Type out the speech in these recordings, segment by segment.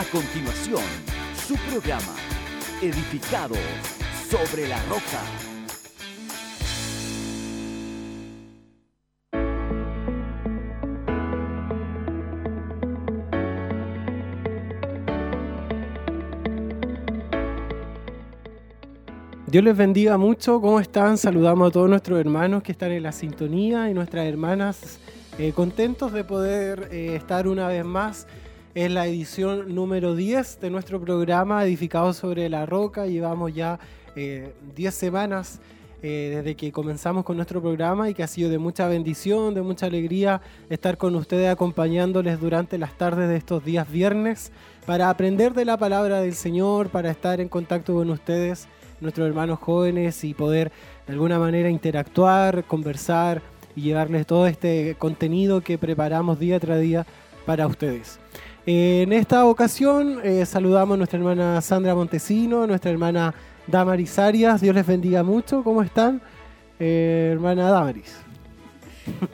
A continuación, su programa, Edificados sobre la Roca. Dios les bendiga mucho. ¿Cómo están? Saludamos a todos nuestros hermanos que están en la sintonía y nuestras hermanas eh, contentos de poder eh, estar una vez más en la edición número 10 de nuestro programa Edificado sobre la Roca. Llevamos ya 10 eh, semanas desde que comenzamos con nuestro programa y que ha sido de mucha bendición, de mucha alegría estar con ustedes acompañándoles durante las tardes de estos días viernes para aprender de la palabra del Señor, para estar en contacto con ustedes nuestros hermanos jóvenes y poder de alguna manera interactuar, conversar y llevarles todo este contenido que preparamos día tras día para ustedes. En esta ocasión eh, saludamos a nuestra hermana Sandra Montesino, nuestra hermana Damaris Arias. Dios les bendiga mucho. ¿Cómo están, eh, hermana Damaris?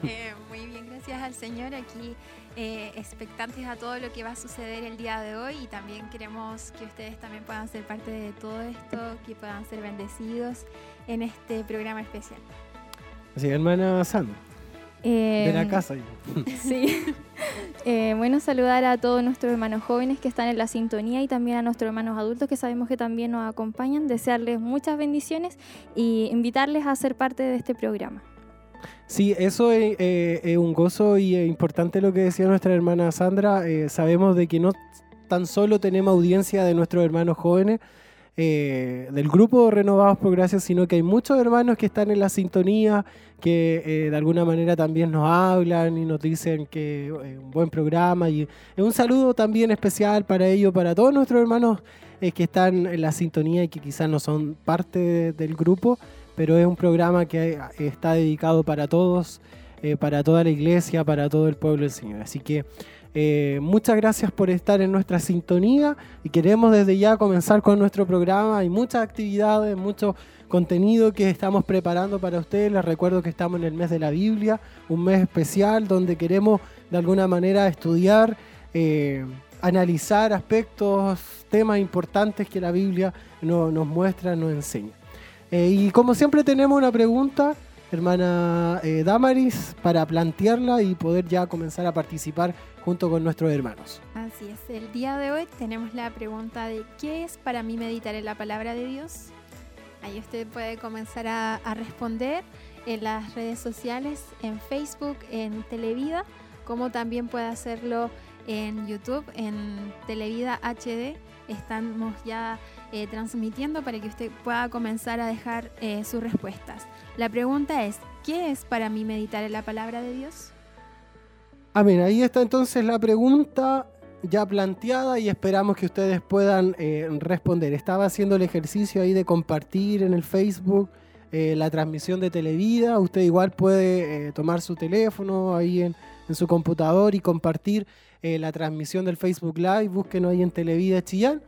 Eh, muy bien, gracias al Señor. Aquí expectantes a todo lo que va a suceder el día de hoy y también queremos que ustedes también puedan ser parte de todo esto, que puedan ser bendecidos en este programa especial. Así, hermana Sandra. De la em, casa. Sí. Eh, bueno, saludar a todos nuestros hermanos jóvenes que están en la sintonía y también a nuestros hermanos adultos que sabemos que también nos acompañan. Desearles muchas bendiciones y invitarles a ser parte de este programa. Sí, eso es, eh, un gozo y es importante lo que decía nuestra hermana Sandra. Eh, sabemos de que no tan solo tenemos audiencia de nuestros hermanos jóvenes, eh, del grupo Renovados por Gracia, sino que hay muchos hermanos que están en la sintonía, que de alguna manera también nos hablan y nos dicen que es un buen programa. Y un saludo también especial para ellos, para todos nuestros hermanos que están en la sintonía y que quizás no son parte del grupo pero es un programa que está dedicado para todos, eh, para toda la iglesia, para todo el pueblo del Señor. Así que eh, muchas gracias por estar en nuestra sintonía y queremos desde ya comenzar con nuestro programa. Hay muchas actividades, mucho contenido que estamos preparando para ustedes. Les recuerdo que estamos en el mes de la Biblia, un mes especial donde queremos de alguna manera estudiar. Eh, analizar aspectos, temas importantes que la Biblia nos muestra, nos enseña. Eh, y como siempre tenemos una pregunta, hermana Damaris, para plantearla y poder ya comenzar a participar junto con nuestros hermanos. Así es, el día de hoy tenemos la pregunta de ¿qué es para mí meditar en la palabra de Dios? Ahí usted puede comenzar a, a responder en las redes sociales, en Facebook, en Televida, como también puede hacerlo en YouTube, en Televida HD. Estamos ya eh, transmitiendo para que usted pueda comenzar a dejar eh, sus respuestas. La pregunta es, ¿qué es para mí meditar en la palabra de Dios? Amén, ahí está entonces la pregunta ya planteada y esperamos que ustedes puedan eh, responder. Estaba haciendo el ejercicio ahí de compartir en el Facebook la transmisión de Televida. Usted igual puede tomar su teléfono ahí en, su computador y compartir la transmisión del Facebook Live. Búsquenos ahí en Televida Chillán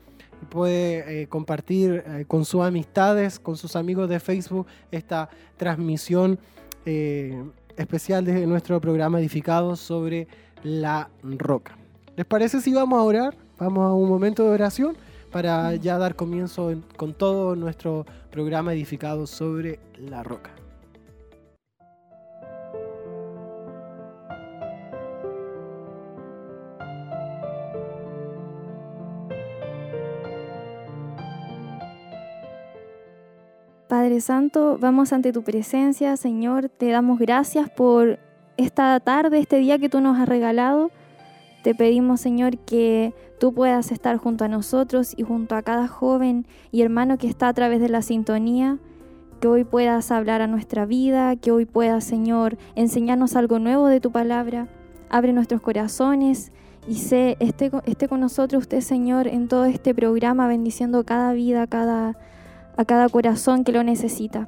puede eh, compartir eh, con sus amistades, con sus amigos de Facebook, esta transmisión eh, especial de nuestro programa edificado sobre la roca. ¿Les parece si vamos a orar? Vamos a un momento de oración para ya dar comienzo con todo nuestro programa edificado sobre la roca. Padre Santo, vamos ante tu presencia, Señor, te damos gracias por esta tarde, este día que tú nos has regalado. Te pedimos, Señor, que tú puedas estar junto a nosotros y junto a cada joven y hermano que está a través de la sintonía, que hoy puedas hablar a nuestra vida, que hoy puedas, Señor, enseñarnos algo nuevo de tu palabra. Abre nuestros corazones y sé, esté, con nosotros usted, Señor, en todo este programa, bendiciendo cada vida, cada a cada corazón que lo necesita.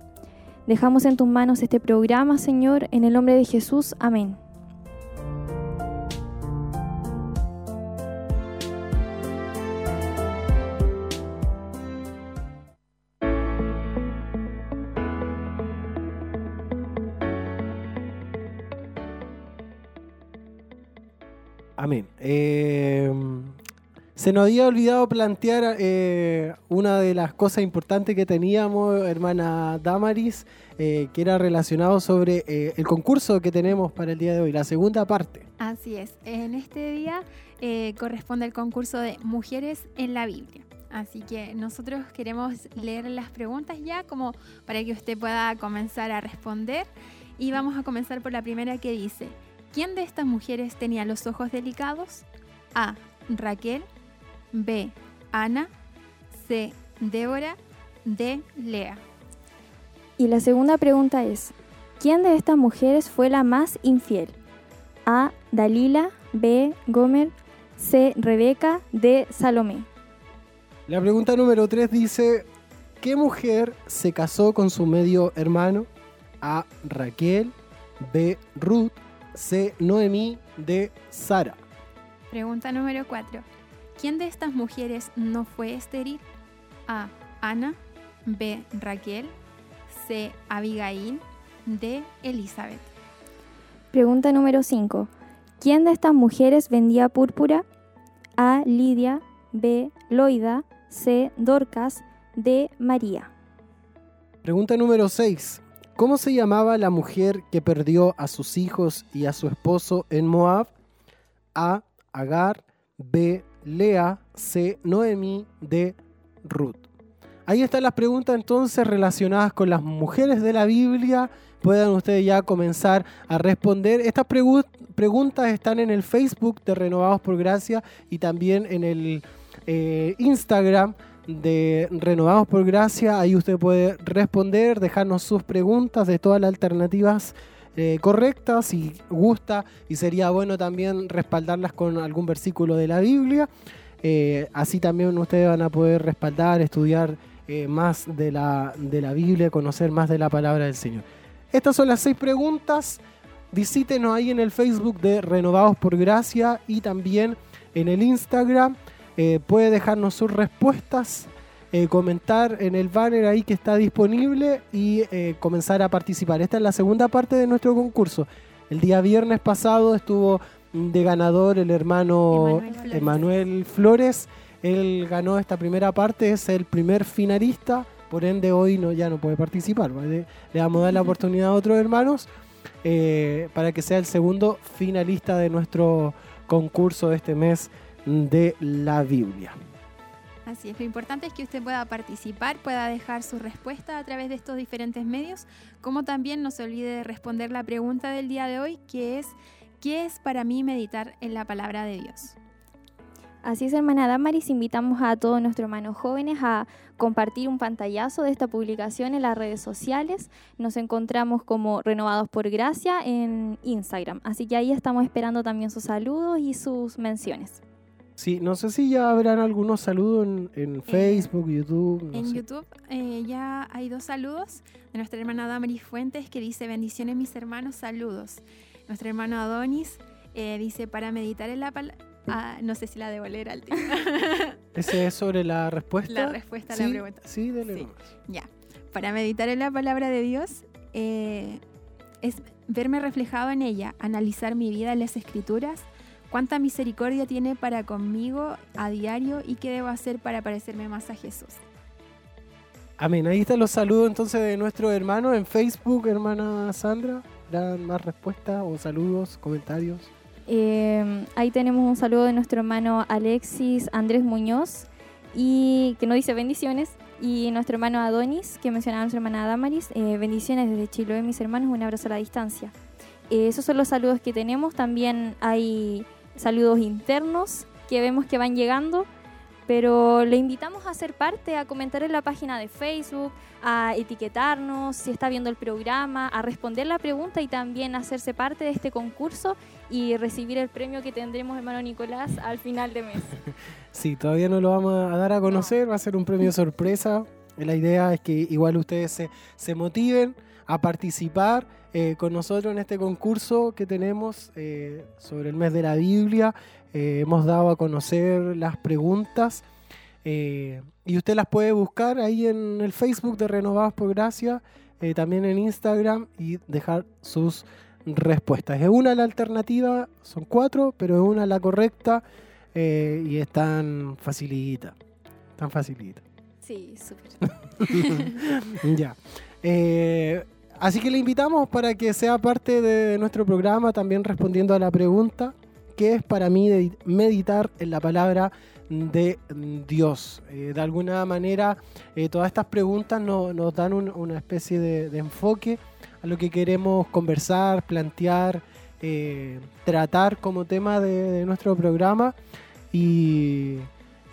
Dejamos en tus manos este programa, Señor, en el nombre de Jesús. Amén. Amén. Eh, Se nos había olvidado plantear eh, una de las cosas importantes que teníamos, hermana Damaris, eh, que era relacionado sobre eh, el concurso que tenemos para el día de hoy, la segunda parte. Así es, en este día corresponde el concurso de Mujeres en la Biblia. Así que nosotros queremos leer las preguntas ya como para que usted pueda comenzar a responder. Y vamos a comenzar por la primera que dice, ¿quién de estas mujeres tenía los ojos delicados? A. Raquel. B. Ana. C. Débora. D. Lea. Y la segunda pregunta es, ¿quién de estas mujeres fue la más infiel? A. Dalila, B. Gomer, C. Rebeca, D. Salomé. La pregunta número 3 dice, ¿qué mujer se casó con su medio hermano? A. Raquel, B. Ruth, C. Noemí, D. Sara. Pregunta número 4. ¿Quién de estas mujeres no fue estéril? A. Ana. B. Raquel. C. Abigail. D. Elizabeth. Pregunta número 5. ¿Quién de estas mujeres vendía púrpura? A. Lidia, B. Loida, C. Dorcas, D. María. Pregunta número 6. ¿Cómo se llamaba la mujer que perdió a sus hijos y a su esposo en Moab? A. Agar, B. Lea, C. Noemí, D. Ruth. Ahí están las preguntas entonces relacionadas con las mujeres de la Biblia. Puedan ustedes ya comenzar a responder. Estas pregu- preguntas están en el Facebook de Renovados por Gracia y también en el eh, Instagram de Renovados por Gracia. Ahí usted puede responder, dejarnos sus preguntas de todas las alternativas eh, correctas si gusta y sería bueno también respaldarlas con algún versículo de la Biblia. Eh, así también ustedes van a poder respaldar, estudiar eh, más de la, de la Biblia, conocer más de la palabra del Señor. Estas son las seis preguntas. Visítenos ahí en el Facebook de Renovados por Gracia y también en el Instagram. Puede dejarnos sus respuestas, eh, comentar en el banner ahí que está disponible y eh, comenzar a participar. Esta es la segunda parte de nuestro concurso. El día viernes pasado estuvo de ganador el hermano Emanuel Flores. Él ganó esta primera parte, es el primer finalista, por ende hoy no, ya no puede participar. ¿vale? Le vamos a dar la oportunidad a otros hermanos eh, para que sea el segundo finalista de nuestro concurso de este mes de la Biblia. Así es, lo importante es que usted pueda participar, pueda dejar su respuesta a través de estos diferentes medios, como también no se olvide de responder la pregunta del día de hoy, que es, ¿qué es para mí meditar en la palabra de Dios? Así es, hermana Damaris, invitamos a todos nuestros hermanos jóvenes a compartir un pantallazo de esta publicación en las redes sociales. Nos encontramos como Renovados por Gracia en Instagram. Así que ahí estamos esperando también sus saludos y sus menciones. Sí, no sé si ya habrán algunos saludos en, en Facebook, YouTube. no En sé. YouTube eh, ya hay dos saludos de nuestra hermana Damaris Fuentes que dice, bendiciones mis hermanos, saludos. Nuestro hermano Adonis eh, dice, para meditar en la palabra... no sé si la debo leer al. Ese es sobre la respuesta. la respuesta a la sí, pregunta. Sí, dele Sí. Ya, para meditar en la palabra de Dios eh, es verme reflejado en ella, analizar mi vida en las escrituras, cuánta misericordia tiene para conmigo a diario y qué debo hacer para parecerme más a Jesús. Amén. Ahí están los saludos entonces de nuestros hermanos en Facebook, hermana Sandra. ¿Dan más respuestas o saludos, comentarios? Eh, ahí tenemos un saludo de nuestro hermano Alexis Andrés Muñoz y que nos dice bendiciones. Y nuestro hermano Adonis, que mencionaba nuestra hermana Damaris, eh, bendiciones desde Chiloé, mis hermanos, un abrazo a la distancia. Eh, esos son los saludos que tenemos. También hay saludos internos que vemos que van llegando. Pero le invitamos a ser parte, a comentar en la página de Facebook, a etiquetarnos si está viendo el programa, a responder la pregunta y también hacerse parte de este concurso y recibir el premio que tendremos, hermano Nicolás, al final de mes. Sí, todavía no lo vamos a dar a conocer, va a ser un premio sorpresa. La idea es que igual ustedes se, se motiven a participar eh, con nosotros en este concurso que tenemos eh, sobre el mes de la Biblia. Eh, hemos dado a conocer las preguntas y usted las puede buscar ahí en el Facebook de Renovados por Gracia, también en Instagram y dejar sus respuestas. Es una la alternativa, son cuatro, pero es una la correcta. y es tan facilita, tan facilita. Sí, súper. ya. Así que le invitamos para que sea parte de nuestro programa, también respondiendo a la pregunta, ¿qué es para mí meditar en la palabra de Dios? Eh, de alguna manera, eh, todas estas preguntas no- nos dan un- una especie de, enfoque a lo que queremos conversar, plantear, eh, tratar como tema de, nuestro programa y,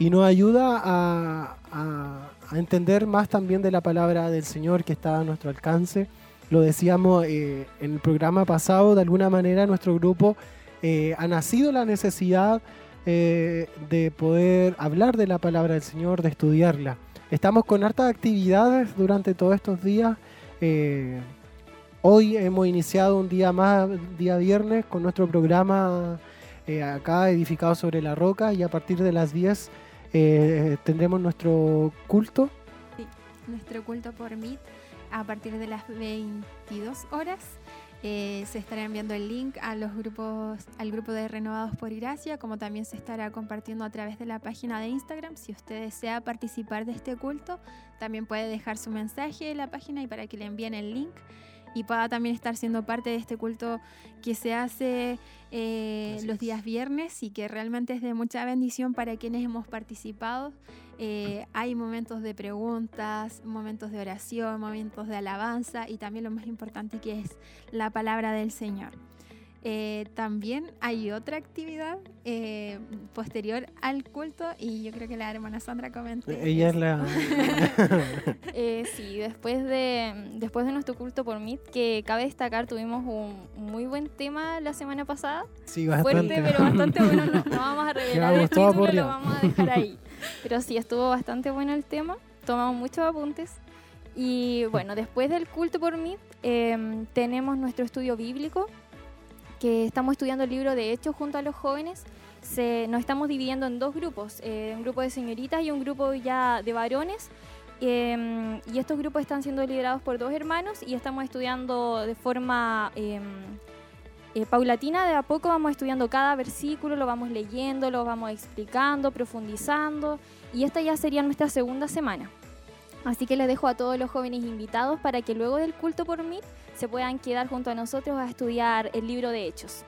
nos ayuda a entender más también de la palabra del Señor que está a nuestro alcance. Lo decíamos eh, en el programa pasado, de alguna manera nuestro grupo eh, ha nacido la necesidad eh, de poder hablar de la palabra del Señor, de estudiarla. Estamos con hartas actividades durante todos estos días. hoy hemos iniciado un día más, día viernes, con nuestro programa acá edificado sobre la roca y a partir de las 10 eh, tendremos nuestro culto. Nuestro culto por Meet a partir de las 22 horas. Eh, se estará enviando el link a los grupos, al grupo de Renovados por Gracia, como también se estará compartiendo a través de la página de Instagram. Si usted desea participar de este culto, también puede dejar su mensaje en la página y para que le envíen el link y pueda también estar siendo parte de este culto que se hace eh, los días viernes y que realmente es de mucha bendición para quienes hemos participado. Eh, hay momentos de preguntas, momentos de oración, momentos de alabanza y también lo más importante que es la palabra del Señor. Eh, también hay otra actividad eh, posterior al culto y yo creo que la hermana Sandra comente. Ella es la... Eh, sí, después de, después de nuestro culto por Meet, que cabe destacar, tuvimos un muy buen tema la semana pasada. Sí, bastante. Fuerte, pero bastante bueno. No, no vamos a revelar el título, lo vamos a dejar ahí. Pero sí, estuvo bastante bueno el tema. Tomamos muchos apuntes. Y bueno, después del culto por Meet, eh, tenemos nuestro estudio bíblico, que estamos estudiando el libro de Hechos junto a los jóvenes. Se, nos estamos dividiendo en dos grupos, eh, un grupo de señoritas y un grupo ya de varones. Eh, y estos grupos están siendo liderados por dos hermanos y estamos estudiando de forma eh, paulatina, de a poco vamos estudiando cada versículo, lo vamos leyendo, lo vamos explicando, profundizando y esta ya sería nuestra segunda semana. Así que les dejo a todos los jóvenes invitados para que luego del culto por mí se puedan quedar junto a nosotros a estudiar el libro de Hechos.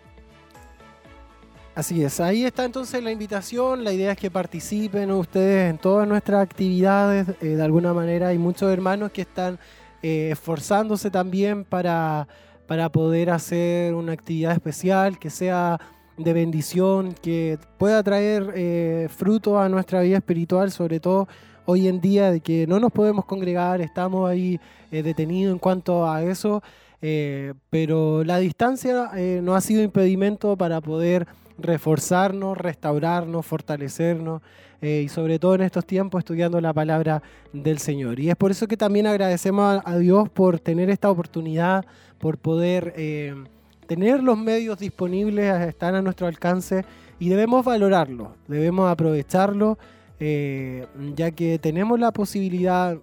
Así es, ahí está entonces la invitación, la idea es que participen ustedes en todas nuestras actividades, eh, de alguna manera hay muchos hermanos que están eh, esforzándose también para, para poder hacer una actividad especial que sea de bendición, que pueda traer eh, fruto a nuestra vida espiritual, sobre todo hoy en día de que no nos podemos congregar, estamos ahí eh, detenidos en cuanto a eso, eh, pero la distancia eh, no ha sido impedimento para poder reforzarnos, restaurarnos, fortalecernos y sobre todo en estos tiempos estudiando la palabra del Señor. Y es por eso que también agradecemos a, a Dios por tener esta oportunidad, por poder eh, tener los medios disponibles, están a nuestro alcance y debemos valorarlo, debemos aprovecharlo, eh, ya que tenemos la posibilidad,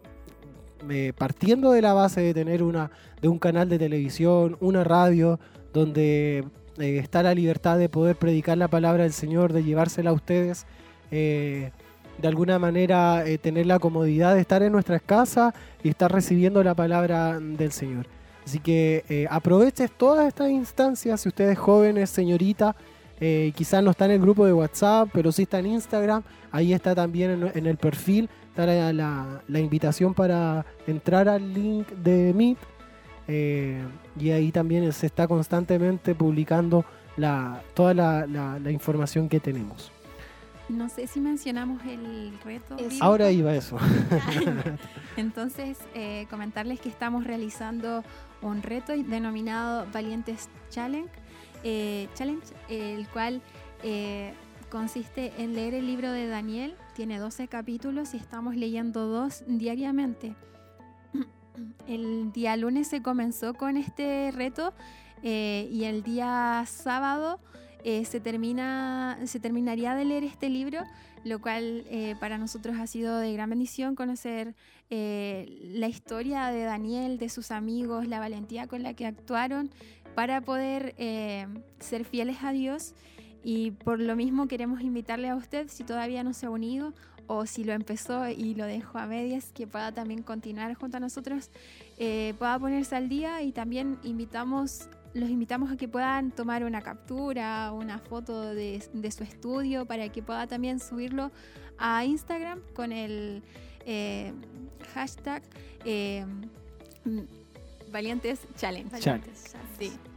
eh, partiendo de la base de tener una, de un canal de televisión, una radio, donde eh, está la libertad de poder predicar la palabra del Señor, de llevársela a ustedes, eh, de alguna manera eh, tener la comodidad de estar en nuestras casas y estar recibiendo la palabra del Señor. Así que eh, aproveches todas estas instancias, si ustedes jóvenes, señorita, eh, quizás no está en el grupo de WhatsApp, pero sí está en Instagram, ahí está también en, el perfil, está la, invitación para entrar al link de Meet. eh, y ahí también se está constantemente publicando la, toda la información que tenemos. No sé si mencionamos el reto. Ahora iba eso. Entonces, eh, comentarles que estamos realizando un reto denominado Valientes Challenge, eh, Challenge el cual eh, consiste en leer el libro de Daniel. Tiene 12 capítulos y estamos leyendo dos diariamente. El día lunes se comenzó con este reto eh, y el día sábado eh, se, termina, se terminaría de leer este libro, lo cual eh, para nosotros ha sido de gran bendición conocer eh, la historia de Daniel, de sus amigos, la valentía con la que actuaron para poder ser fieles a Dios. Y por lo mismo queremos invitarle a usted, si todavía no se ha unido o si lo empezó y lo dejó a medias, que pueda también continuar junto a nosotros, eh, pueda ponerse al día y también invitamos los invitamos a que puedan tomar una captura, una foto de, su estudio para que pueda también subirlo a Instagram con el eh, hashtag eh, Valientes Challenge.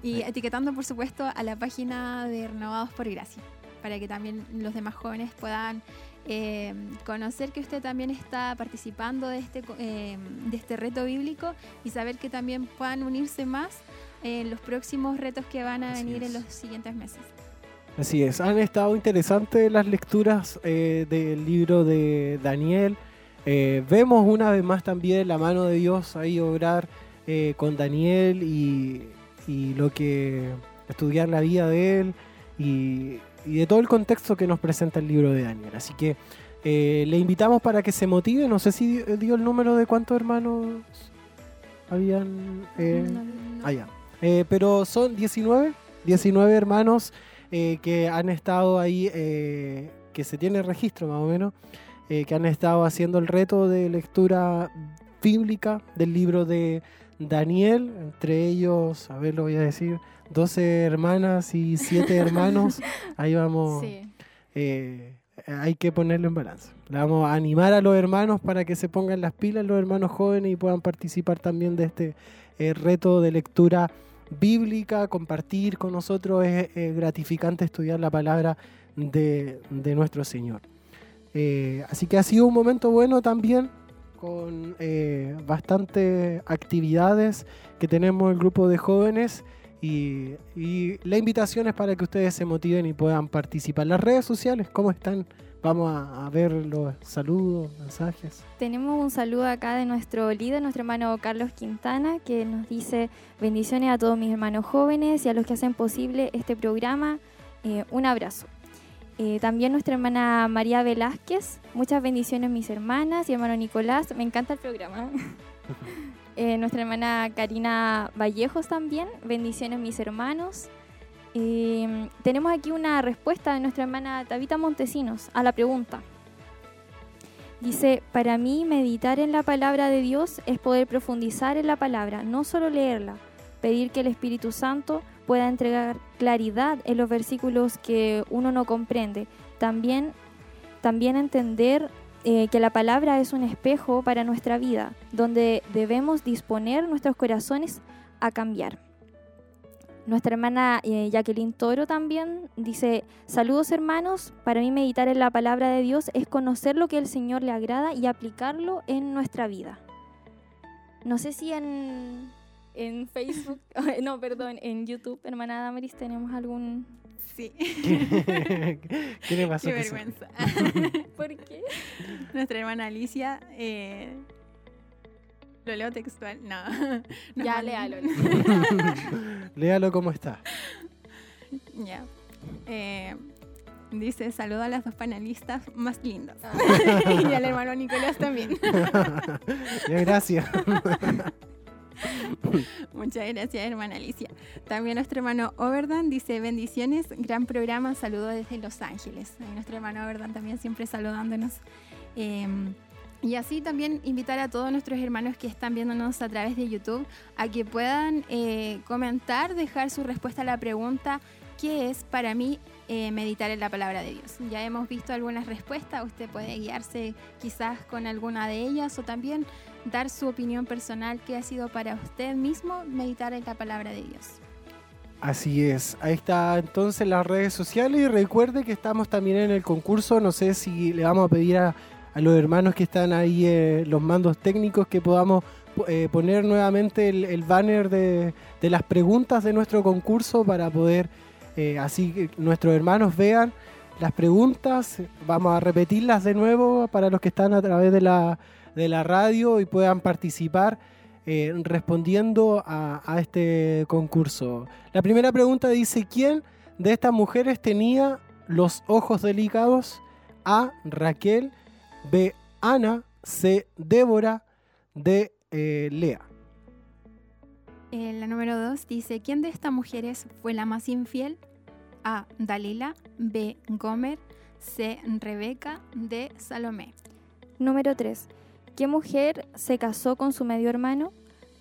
Y etiquetando, por supuesto, a la página de Renovados por Gracia, para que también los demás jóvenes puedan eh, conocer que usted también está participando de este, de este reto bíblico y saber que también puedan unirse más en los próximos retos que van a venir en los siguientes meses. Así es, han estado interesantes las lecturas eh, del libro de Daniel. Eh, vemos una vez más también la mano de Dios ahí obrar eh, con Daniel y, lo que estudiar la vida de él y, de todo el contexto que nos presenta el libro de Daniel. Así que le invitamos para que se motive. No sé si dio, el número de cuántos hermanos habían. Allá. Eh, pero son 19, 19 hermanos eh, que han estado ahí, eh, que se tiene registro más o menos, que han estado haciendo el reto de lectura bíblica del libro de Daniel, entre ellos, a ver, lo voy a decir, 12 hermanas y 7 hermanos. Ahí vamos. hay que ponerlo en balance. Le vamos a animar a los hermanos para que se pongan las pilas, los hermanos jóvenes, y puedan participar también de este reto de lectura bíblica, compartir con nosotros, es, gratificante estudiar la palabra de, nuestro Señor. Eh, así que ha sido un momento bueno también, con eh, bastantes actividades que tenemos el grupo de jóvenes y, y la invitación es para que ustedes se motiven y puedan participar. Las redes sociales, ¿cómo están? Vamos a, ver los saludos, mensajes. Tenemos un saludo acá de nuestro líder, nuestro hermano Carlos Quintana, que nos dice bendiciones a todos mis hermanos jóvenes y a los que hacen posible este programa. Eh, un abrazo. Eh, también nuestra hermana María Velázquez, muchas bendiciones mis hermanas y hermano Nicolás, me encanta el programa. Eh, nuestra hermana Karina Vallejos también, bendiciones mis hermanos. Em, tenemos aquí una respuesta de nuestra hermana Tabita Montesinos a la pregunta. Dice, para mí meditar en la palabra de Dios es poder profundizar en la palabra, no solo leerla, pedir que el Espíritu Santo pueda entregar claridad en los versículos que uno no comprende, también, también entender eh, que la palabra es un espejo para nuestra vida, donde debemos disponer nuestros corazones a cambiar. Nuestra hermana eh, Jacqueline Toro también dice, saludos hermanos, para mí meditar en la palabra de Dios es conocer lo que el Señor le agrada y aplicarlo en nuestra vida. No sé si en, en Facebook, no, perdón, en YouTube, hermana Damaris, tenemos algún... Sí. ¿Qué le pasó? Qué vergüenza. ¿Por qué? Nuestra hermana Alicia... Eh, lo leo textual, no. ya, léalo. léalo como está. Ya. Eh, dice, saludo a las dos panelistas más lindas. Ah. y al hermano Nicolás también. gracias. Muchas gracias, hermana Alicia. También nuestro hermano Overdan dice, bendiciones, gran programa, saludo desde Los Ángeles. nuestro hermano Overdan también siempre saludándonos. Eh, y así también invitar a todos nuestros hermanos que están viéndonos a través de YouTube a que puedan eh, comentar, dejar su respuesta a la pregunta, ¿qué es para mí eh, meditar en la palabra de Dios? Ya hemos visto algunas respuestas, usted puede guiarse quizás con alguna de ellas o también dar su opinión personal, ¿qué ha sido para usted mismo meditar en la palabra de Dios? Así es, ahí está entonces las redes sociales y recuerde que estamos también en el concurso, no sé si le vamos a pedir a a los hermanos que están ahí, eh, los mandos técnicos, que podamos eh, poner nuevamente el, banner de, las preguntas de nuestro concurso para poder eh, así que nuestros hermanos vean las preguntas. Vamos a repetirlas de nuevo para los que están a través de la, de la radio y puedan participar. respondiendo a, a este concurso. La primera pregunta dice, ¿quién de estas mujeres tenía los ojos delicados? A. Raquel, B. Ana. C. Débora. D. Eh, Lea. Eh, la número 2 dice, ¿quién de estas mujeres fue la más infiel? A. Dalila, B. Gomer, C. Rebeca, D. Salomé. Número 3. ¿Qué mujer se casó con su medio hermano?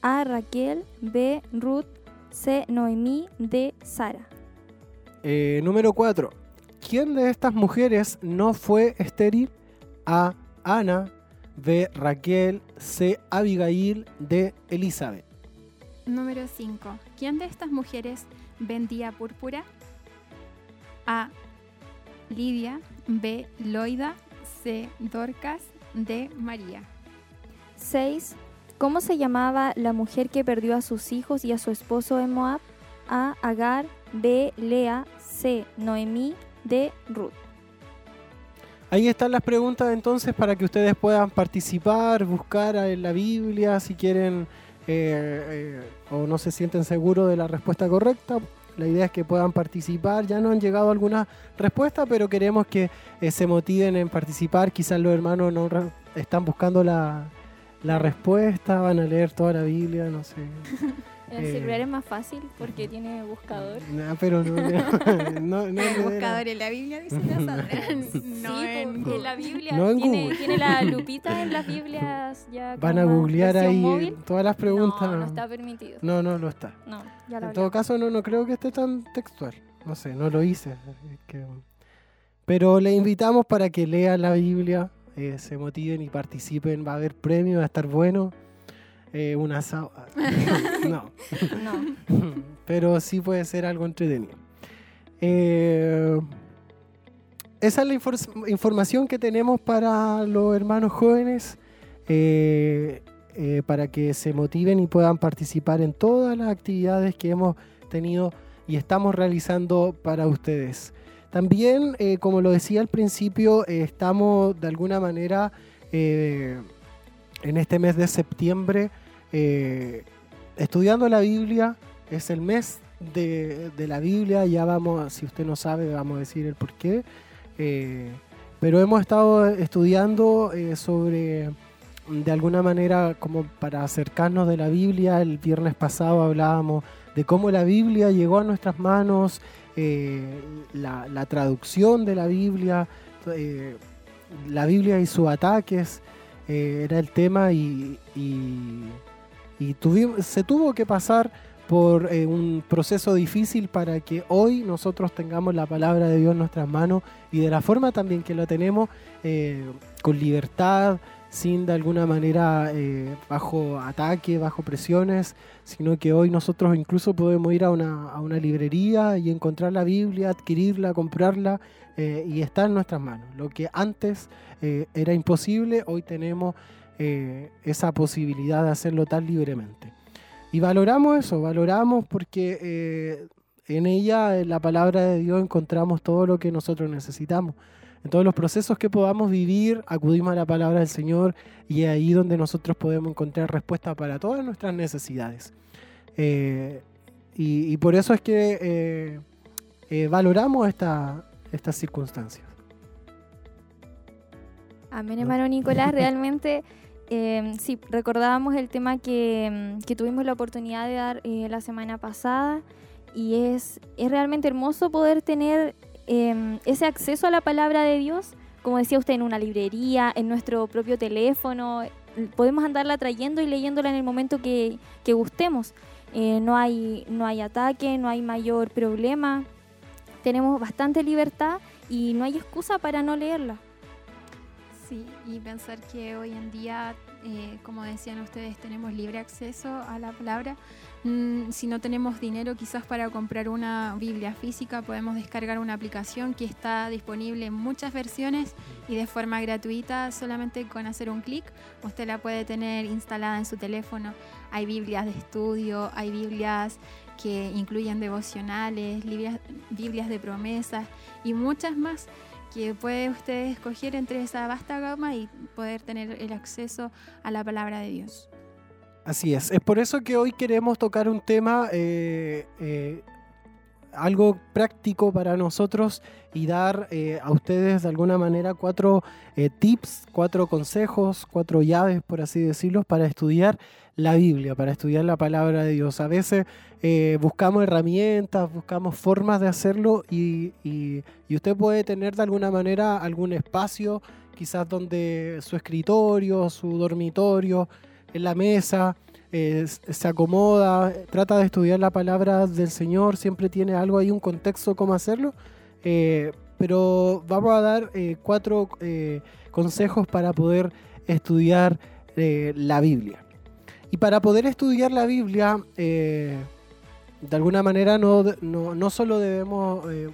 A. Raquel, B. Ruth, C. Noemí, D. Sara. Eh, número 4. ¿Quién de estas mujeres no fue estéril? A. Ana, B. Raquel, C. Abigail, D. Elizabeth. Número 5. ¿Quién de estas mujeres vendía púrpura? A. Lidia, B. Loida, C. Dorcas, D. María. 6. ¿Cómo se llamaba la mujer que perdió a sus hijos y a su esposo en Moab? A. Agar, B. Lea, C. Noemí, D. Ruth. Ahí están las preguntas entonces para que ustedes puedan participar, buscar en la Biblia si quieren eh, eh, o no se sienten seguros de la respuesta correcta. La idea es que puedan participar. Ya no han llegado algunas respuestas, pero queremos que eh, se motiven en participar. Quizás los hermanos no están buscando la, la respuesta, van a leer toda la Biblia, no sé. El Eh. celular es más fácil porque tiene buscador. Nah, pero no, no, no, no El buscador en la Biblia dice la Sandra. sí, no en po, Google. en la Biblia No en tiene, Google. tiene la lupita en las Biblias ya Van a googlear ahí móvil. todas las preguntas. No, no está permitido. No, no, no está. No, ya lo En todo caso, no, no creo que esté tan textual. No sé, no lo hice. es que- Pero le invitamos para que lean la Biblia, eh, se motiven y participen. Va a haber premios, va a estar bueno. Eh, un asado. no, No. pero sí puede ser algo entretenido. Eh, esa es la infor- información que tenemos para los hermanos jóvenes, eh, eh, para que se motiven y puedan participar en todas las actividades que hemos tenido y estamos realizando para ustedes. También, eh, como lo decía al principio, eh, estamos de alguna manera en este mes de septiembre eh, estudiando la Biblia. Es el mes de, de la Biblia, ya vamos, si usted no sabe, vamos a decir el por qué. Eh, pero hemos estado estudiando eh, sobre, de alguna manera, como para acercarnos de la Biblia. El viernes pasado hablábamos de cómo la Biblia llegó a nuestras manos, eh, la, la traducción de la Biblia, eh, la Biblia y sus ataques, eh, era el tema y, se tuvo que pasar por eh, un proceso difícil para que hoy nosotros tengamos la palabra de Dios en nuestras manos y de la forma también que lo tenemos, eh, con libertad, sin de alguna manera bajo ataque, bajo presiones, sino que hoy nosotros incluso podemos ir a una librería y encontrar la Biblia, adquirirla, comprarla eh, y está en nuestras manos. Lo que antes eh, era imposible, hoy tenemos eh, esa posibilidad de hacerlo tan libremente. Y valoramos eso, valoramos porque en ella, en la palabra de Dios, encontramos todo lo que nosotros necesitamos. En todos los procesos que podamos vivir, acudimos a la palabra del Señor y es ahí donde nosotros podemos encontrar respuesta para todas nuestras necesidades. Y, por eso es que valoramos esta, estas circunstancias. Amén, No. hermano Nicolás. Realmente, eh, sí, recordábamos el tema que, mm, que tuvimos la oportunidad de dar eh, la semana pasada y es, es realmente hermoso poder tener eh, ese acceso a la palabra de Dios, como decía usted, en una librería, en nuestro propio teléfono. Podemos andarla trayendo y leyéndola en el momento que, que gustemos. Eh, no, hay, no hay ataque, no hay mayor problema. Tenemos bastante libertad y no hay excusa para no leerla. Sí, y pensar que hoy en día, eh, como decían ustedes, tenemos libre acceso a la palabra. Mm, si no tenemos dinero quizás para comprar una Biblia física, podemos descargar una aplicación que está disponible en muchas versiones y de forma gratuita, solamente con hacer un clic, usted la puede tener instalada en su teléfono. Hay Biblias de estudio, hay Biblias que incluyen devocionales, Biblias, de promesas y muchas más que puede usted escoger entre esa vasta gama y poder tener el acceso a la palabra de Dios. Así es, es por eso que hoy queremos tocar un tema eh, eh, algo práctico para nosotros y dar eh, a ustedes de alguna manera cuatro eh, tips, cuatro consejos, cuatro llaves, por así decirlo, para estudiar la Biblia, para estudiar la palabra de Dios. A veces eh, buscamos herramientas, buscamos formas de hacerlo y, y, usted puede tener de alguna manera algún espacio, quizás donde su escritorio, su dormitorio, en la mesa, eh, se acomoda, trata de estudiar la palabra del Señor, siempre tiene algo ahí, un contexto cómo hacerlo. Eh, pero vamos a dar cuatro consejos para poder estudiar la Biblia. Y para poder estudiar la Biblia, eh, de alguna manera no, no, solo debemos eh,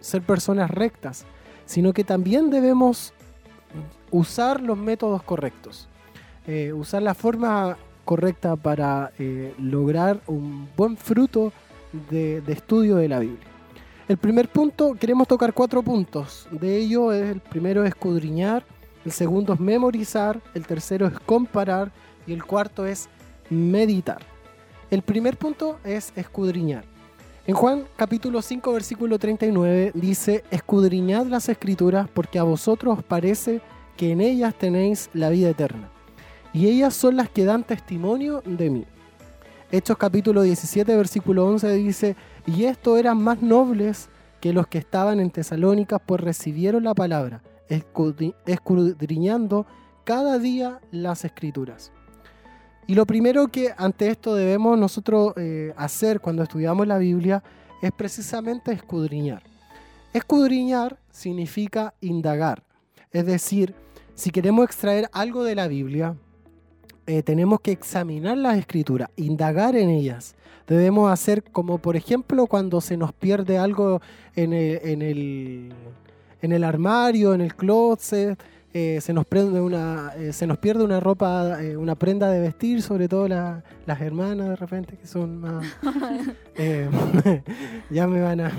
ser personas rectas, sino que también debemos usar los métodos correctos, eh, usar la forma correcta para lograr un buen fruto de, de, estudio de la Biblia. El primer punto, queremos tocar cuatro puntos. De ello, el primero es escudriñar, el segundo es memorizar, el tercero es comparar y el cuarto es meditar. El primer punto es escudriñar. En Juan capítulo 5 versículo 39 dice, escudriñad las escrituras porque a vosotros os parece que en ellas tenéis la vida eterna. Y ellas son las que dan testimonio de mí. Hechos capítulo 17 versículo 11 dice, y esto eran más nobles que los que estaban en Tesalónica, pues recibieron la palabra, escudriñando cada día las escrituras. Y lo primero que ante esto debemos nosotros eh, hacer cuando estudiamos la Biblia es precisamente escudriñar. Escudriñar significa indagar. Es decir, si queremos extraer algo de la Biblia, eh, tenemos que examinar las escrituras, indagar en ellas. Debemos hacer como por ejemplo cuando se nos pierde algo en en el, en el armario, en el closet, eh, se, nos prende una, eh, se nos pierde una ropa, eh, una prenda de vestir, sobre todo las hermanas de repente que son más... ya me van a...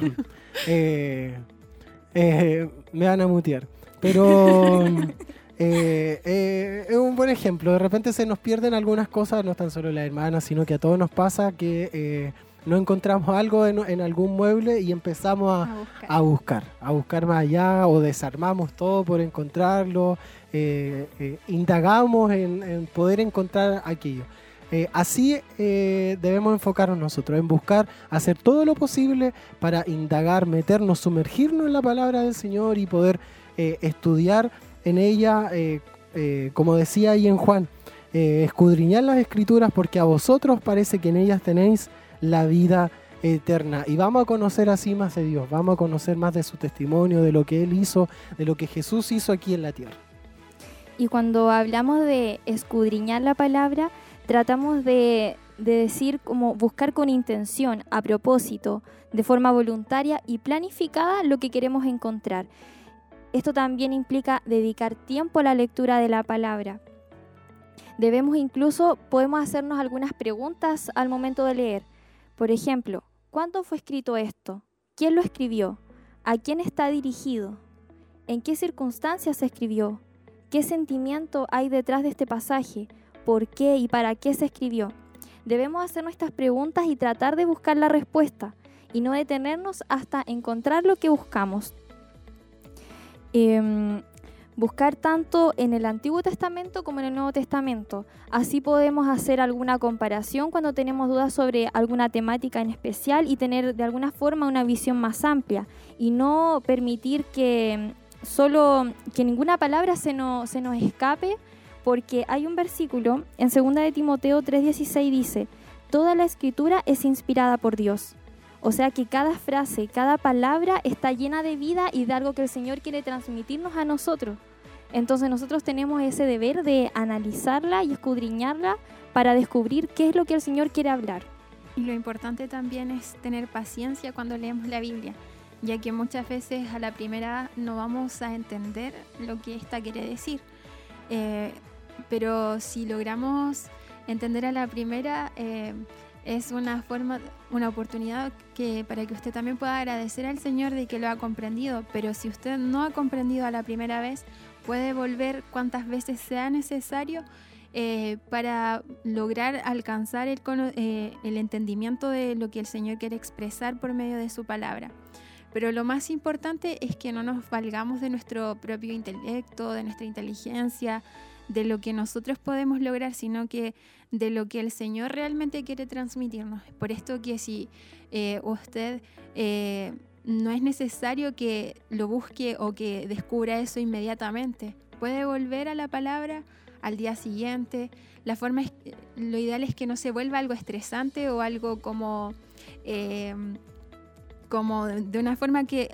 me van a mutear. Pero es un buen ejemplo. De repente se nos pierden algunas cosas, no tan solo las hermanas, sino que a todos nos pasa que no encontramos algo en, algún mueble y empezamos a, buscar. a, buscar. más allá o desarmamos todo por encontrarlo, eh, eh, indagamos en, poder encontrar aquello. Eh, así debemos enfocarnos nosotros, en buscar, hacer todo lo posible para indagar, meternos, sumergirnos en la palabra del Señor y poder estudiar en ella, como decía ahí en Juan, escudriñar las escrituras porque a vosotros parece que en ellas tenéis la vida eterna. Y vamos a conocer así más de Dios, vamos a conocer más de su testimonio, de lo que Él hizo, de lo que Jesús hizo aquí en la tierra. Y cuando hablamos de escudriñar la palabra, tratamos de, decir como buscar con intención, a propósito, de forma voluntaria y planificada lo que queremos encontrar. Esto también implica dedicar tiempo a la lectura de la palabra. Debemos incluso, podemos hacernos algunas preguntas al momento de leer por ejemplo, ¿cuándo fue escrito esto? ¿Quién lo escribió? ¿A quién está dirigido? ¿En qué circunstancias se escribió? ¿Qué sentimiento hay detrás de este pasaje? ¿Por qué y para qué se escribió? Debemos hacer nuestras preguntas y tratar de buscar la respuesta y no detenernos hasta encontrar lo que buscamos. Em, buscar tanto en el Antiguo Testamento como en el Nuevo Testamento. Así podemos hacer alguna comparación cuando tenemos dudas sobre alguna temática en especial y tener de alguna forma una visión más amplia y no permitir que mm, solo que ninguna palabra se, no, se nos escape porque hay un versículo en 2 de Timoteo 3:16 dice, toda la escritura es inspirada por Dios. O sea que cada frase, cada palabra está llena de vida y de algo que el Señor quiere transmitirnos a nosotros. Entonces nosotros tenemos ese deber de analizarla y escudriñarla para descubrir qué es lo que el Señor quiere hablar. Y lo importante también es tener paciencia cuando leemos la Biblia, ya que muchas veces a la primera no vamos a entender lo que ésta quiere decir. Eh, pero si logramos entender a la primera, eh, es una forma, una oportunidad que para que usted también pueda agradecer al Señor de que lo ha comprendido. Pero si usted no ha comprendido a la primera vez, puede volver cuantas veces sea necesario eh, para lograr alcanzar el, eh, el entendimiento de lo que el Señor quiere expresar por medio de su palabra. Pero lo más importante es que no nos valgamos de nuestro propio intelecto, de nuestra inteligencia, de lo que nosotros podemos lograr, sino que de lo que el Señor realmente quiere transmitirnos. Por esto que si eh, usted eh, no es necesario que lo busque o que descubra eso inmediatamente, puede volver a la palabra al día siguiente. La forma es, lo ideal es que no se vuelva algo estresante o algo como, eh, como de una forma que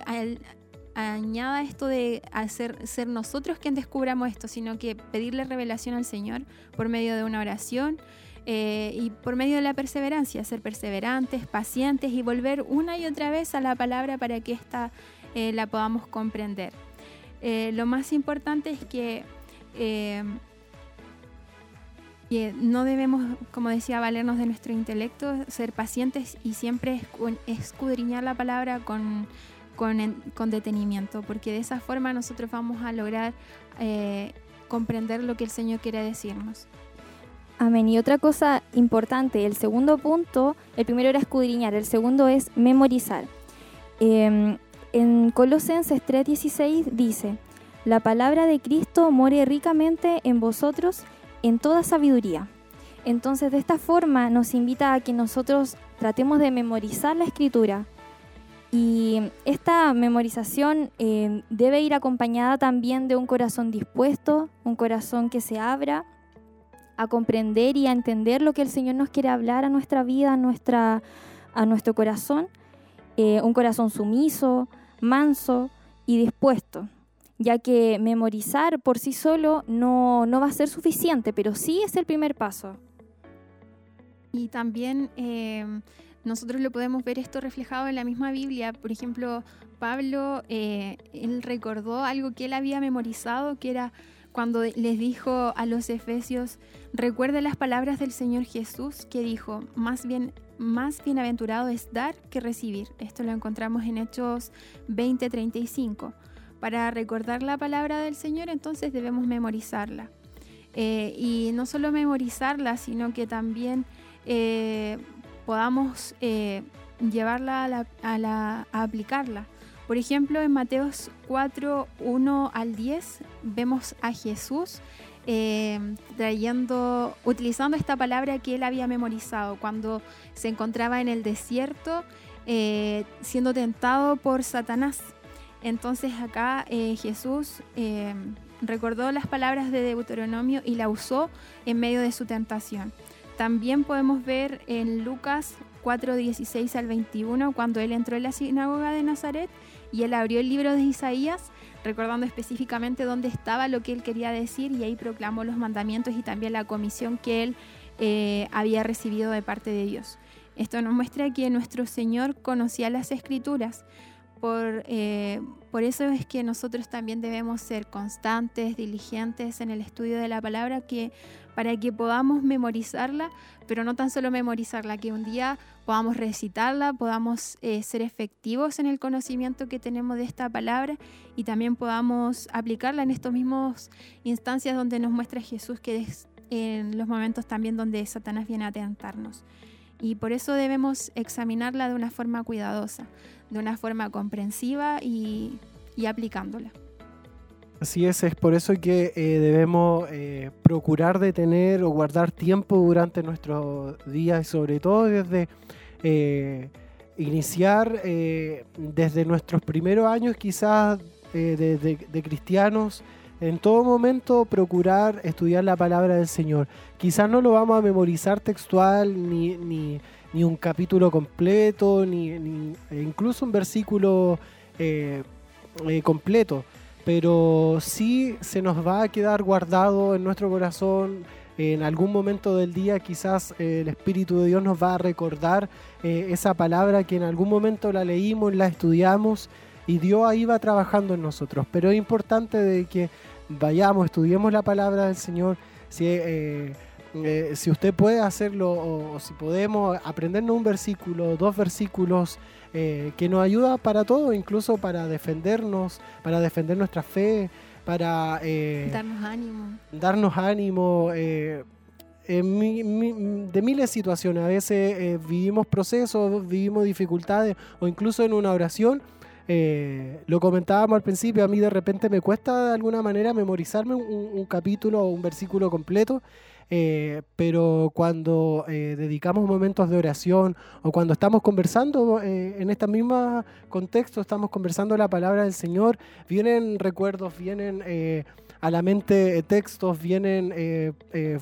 añada esto de hacer ser nosotros quien descubramos esto, sino que pedirle revelación al Señor por medio de una oración eh, y por medio de la perseverancia, ser perseverantes, pacientes y volver una y otra vez a la palabra para que ésta eh, la podamos comprender. Eh, lo más importante es que, eh, que no debemos, como decía, valernos de nuestro intelecto, ser pacientes y siempre escu- escudriñar la palabra con, con, con detenimiento, porque de esa forma nosotros vamos a lograr eh, comprender lo que el Señor quiere decirnos. Amén. Y otra cosa importante, el segundo punto, el primero era escudriñar, el segundo es memorizar. Eh, en Colosenses 3:16 dice, la palabra de Cristo more ricamente en vosotros en toda sabiduría. Entonces de esta forma nos invita a que nosotros tratemos de memorizar la escritura. Y esta memorización eh, debe ir acompañada también de un corazón dispuesto, un corazón que se abra a comprender y a entender lo que el Señor nos quiere hablar a nuestra vida, a, nuestra, a nuestro corazón. Eh, un corazón sumiso, manso y dispuesto, ya que memorizar por sí solo no, no va a ser suficiente, pero sí es el primer paso. Y también eh, nosotros lo podemos ver esto reflejado en la misma Biblia. Por ejemplo, Pablo, eh, él recordó algo que él había memorizado, que era cuando les dijo a los efesios, recuerde las palabras del Señor Jesús, que dijo, más bien, más bienaventurado es dar que recibir. Esto lo encontramos en Hechos 20:35. Para recordar la palabra del Señor, entonces debemos memorizarla. Eh, y no solo memorizarla, sino que también eh, podamos eh, llevarla a, la- a la- a aplicarla. Por ejemplo, en Mateos 4, 1 al 10, vemos a Jesús eh, trayendo, utilizando esta palabra que él había memorizado cuando se encontraba en el desierto eh, siendo tentado por Satanás. Entonces acá Jesús recordó las palabras de Deuteronomio y la usó en medio de su tentación. También podemos ver en Lucas 4, 16 al 21, cuando él entró en la sinagoga de Nazaret y él abrió el libro de Isaías, recordando específicamente dónde estaba lo que él quería decir y ahí proclamó los mandamientos y también la comisión que él eh, había recibido de parte de Dios. Esto nos muestra que nuestro Señor conocía las escrituras. Por, eh, por eso es que nosotros también debemos ser constantes, diligentes en el estudio de la palabra, que, para que podamos memorizarla, pero no tan solo memorizarla, que un día podamos recitarla, podamos eh, ser efectivos en el conocimiento que tenemos de esta palabra y también podamos aplicarla en estos mismos instancias donde nos muestra Jesús, que es en los momentos también donde Satanás viene a tentarnos. Y por eso debemos examinarla de una forma cuidadosa, de una forma comprensiva y, y aplicándola. Así es, es por eso que eh, debemos eh, procurar de tener o guardar tiempo durante nuestros días y sobre todo desde eh, iniciar eh, desde nuestros primeros años quizás de, de- cristianos, en todo momento procurar estudiar la palabra del Señor. Quizás no lo vamos a memorizar textual ni, ni, ni un capítulo completo, ni, ni- e incluso un versículo completo pero sí se nos va a quedar guardado en nuestro corazón. En algún momento del día quizás eh, el Espíritu de Dios nos va a recordar eh, esa palabra que en algún momento la leímos, la estudiamos y Dios ahí va trabajando en nosotros. Pero es importante que vayamos, estudiemos la palabra del Señor. Si, eh, si usted puede hacerlo o, o si podemos aprendernos un versículo, dos versículos eh, que nos ayuda para todo, incluso para defendernos, para defender nuestra fe, para eh, darnos ánimo. Darnos ánimo eh, de miles de situaciones. A veces eh, vivimos procesos, vivimos dificultades o incluso en una oración. lo comentábamos al principio, a mí de repente me cuesta de alguna manera memorizarme un capítulo o un versículo completo eh, pero cuando eh, dedicamos momentos de oración o cuando estamos conversando eh, en este mismo contexto, estamos conversando la palabra del Señor, vienen recuerdos, vienen a la mente textos, vienen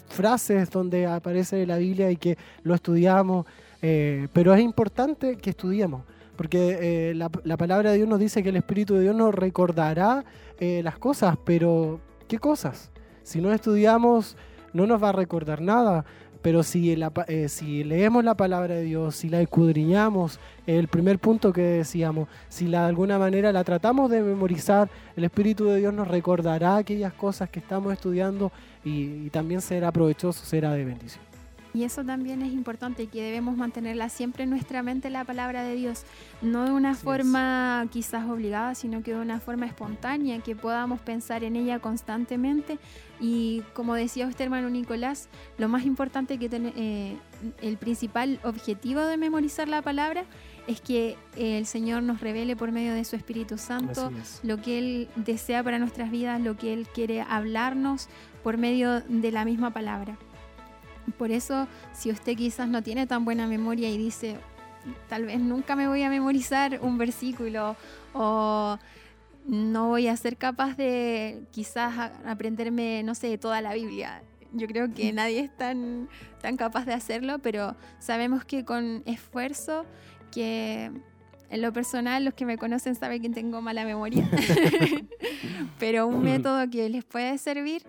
frases donde aparece la Biblia y que lo estudiamos, pero es importante que estudiemos. Porque la, la, palabra de Dios nos dice que el Espíritu de Dios nos recordará las cosas, pero ¿qué cosas? Si no estudiamos no nos va a recordar nada. Pero si, eh, si leemos la palabra de Dios, si la escudriñamos, el primer punto que decíamos, si de alguna manera la tratamos de memorizar, el Espíritu de Dios nos recordará aquellas cosas que estamos estudiando y también será provechoso, será de bendición. Y eso también es importante, que debemos mantenerla siempre en nuestra mente la palabra de Dios, no de una forma quizás obligada, sino que de una forma espontánea, que podamos pensar en ella constantemente. Y como decía usted, hermano Nicolás, lo más importante que eh, el principal objetivo de memorizar la palabra es que el Señor nos revele por medio de su Espíritu Santo lo que Él desea para nuestras vidas, lo que Él quiere hablarnos por medio de la misma palabra. Por eso, si usted quizás no tiene tan buena memoria y dice, tal vez nunca me voy a memorizar un versículo o no voy a ser capaz de quizás aprenderme, no sé, toda la Biblia. Yo creo que nadie es tan, tan capaz de hacerlo, pero sabemos que con esfuerzo, que en lo personal los que me conocen saben que tengo mala memoria, pero un método que les puede servir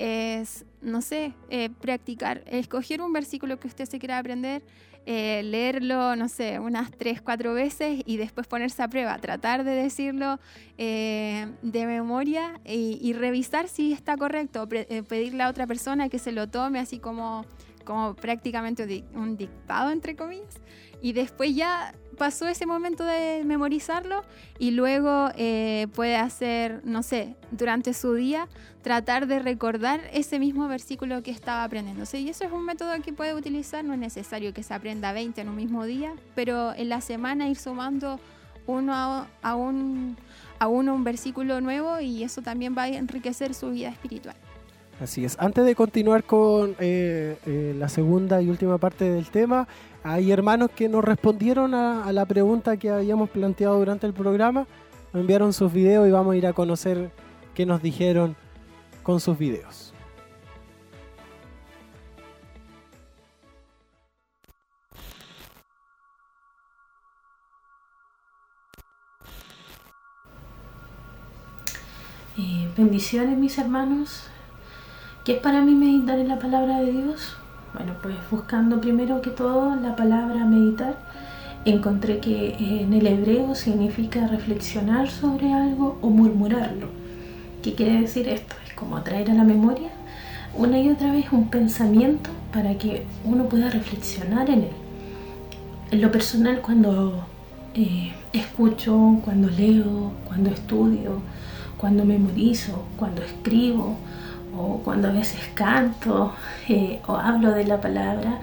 es, no sé, eh, practicar, escoger un versículo que usted se quiera aprender, eh, leerlo, no sé, unas tres, cuatro veces y después ponerse a prueba, tratar de decirlo eh, de memoria y, revisar si está correcto, pedirle a otra persona que se lo tome así como, como prácticamente un dictado, entre comillas, y después ya pasó ese momento de memorizarlo y luego eh, puede hacer, no sé, durante su día, tratar de recordar ese mismo versículo que estaba aprendiendo. y eso es un método que puede utilizar, no es necesario que se aprenda 20 en un mismo día, pero en la semana ir sumando uno a, un, a uno un versículo nuevo y eso también va a enriquecer su vida espiritual. Así es. Antes de continuar con eh, eh, la segunda y última parte del tema, hay hermanos que nos respondieron a, la pregunta que habíamos planteado durante el programa, nos enviaron sus videos y vamos a ir a conocer qué nos dijeron con sus videos. Eh, bendiciones mis hermanos. ¿Qué es para mí meditar en la palabra de Dios? Bueno, pues buscando primero que todo la palabra meditar, encontré que en el hebreo significa reflexionar sobre algo o murmurarlo. ¿Qué quiere decir esto? Es como traer a la memoria una y otra vez un pensamiento para que uno pueda reflexionar en él. En lo personal, cuando eh, escucho, cuando leo, cuando estudio, cuando memorizo, cuando escribo, o cuando a veces canto eh, o hablo de la palabra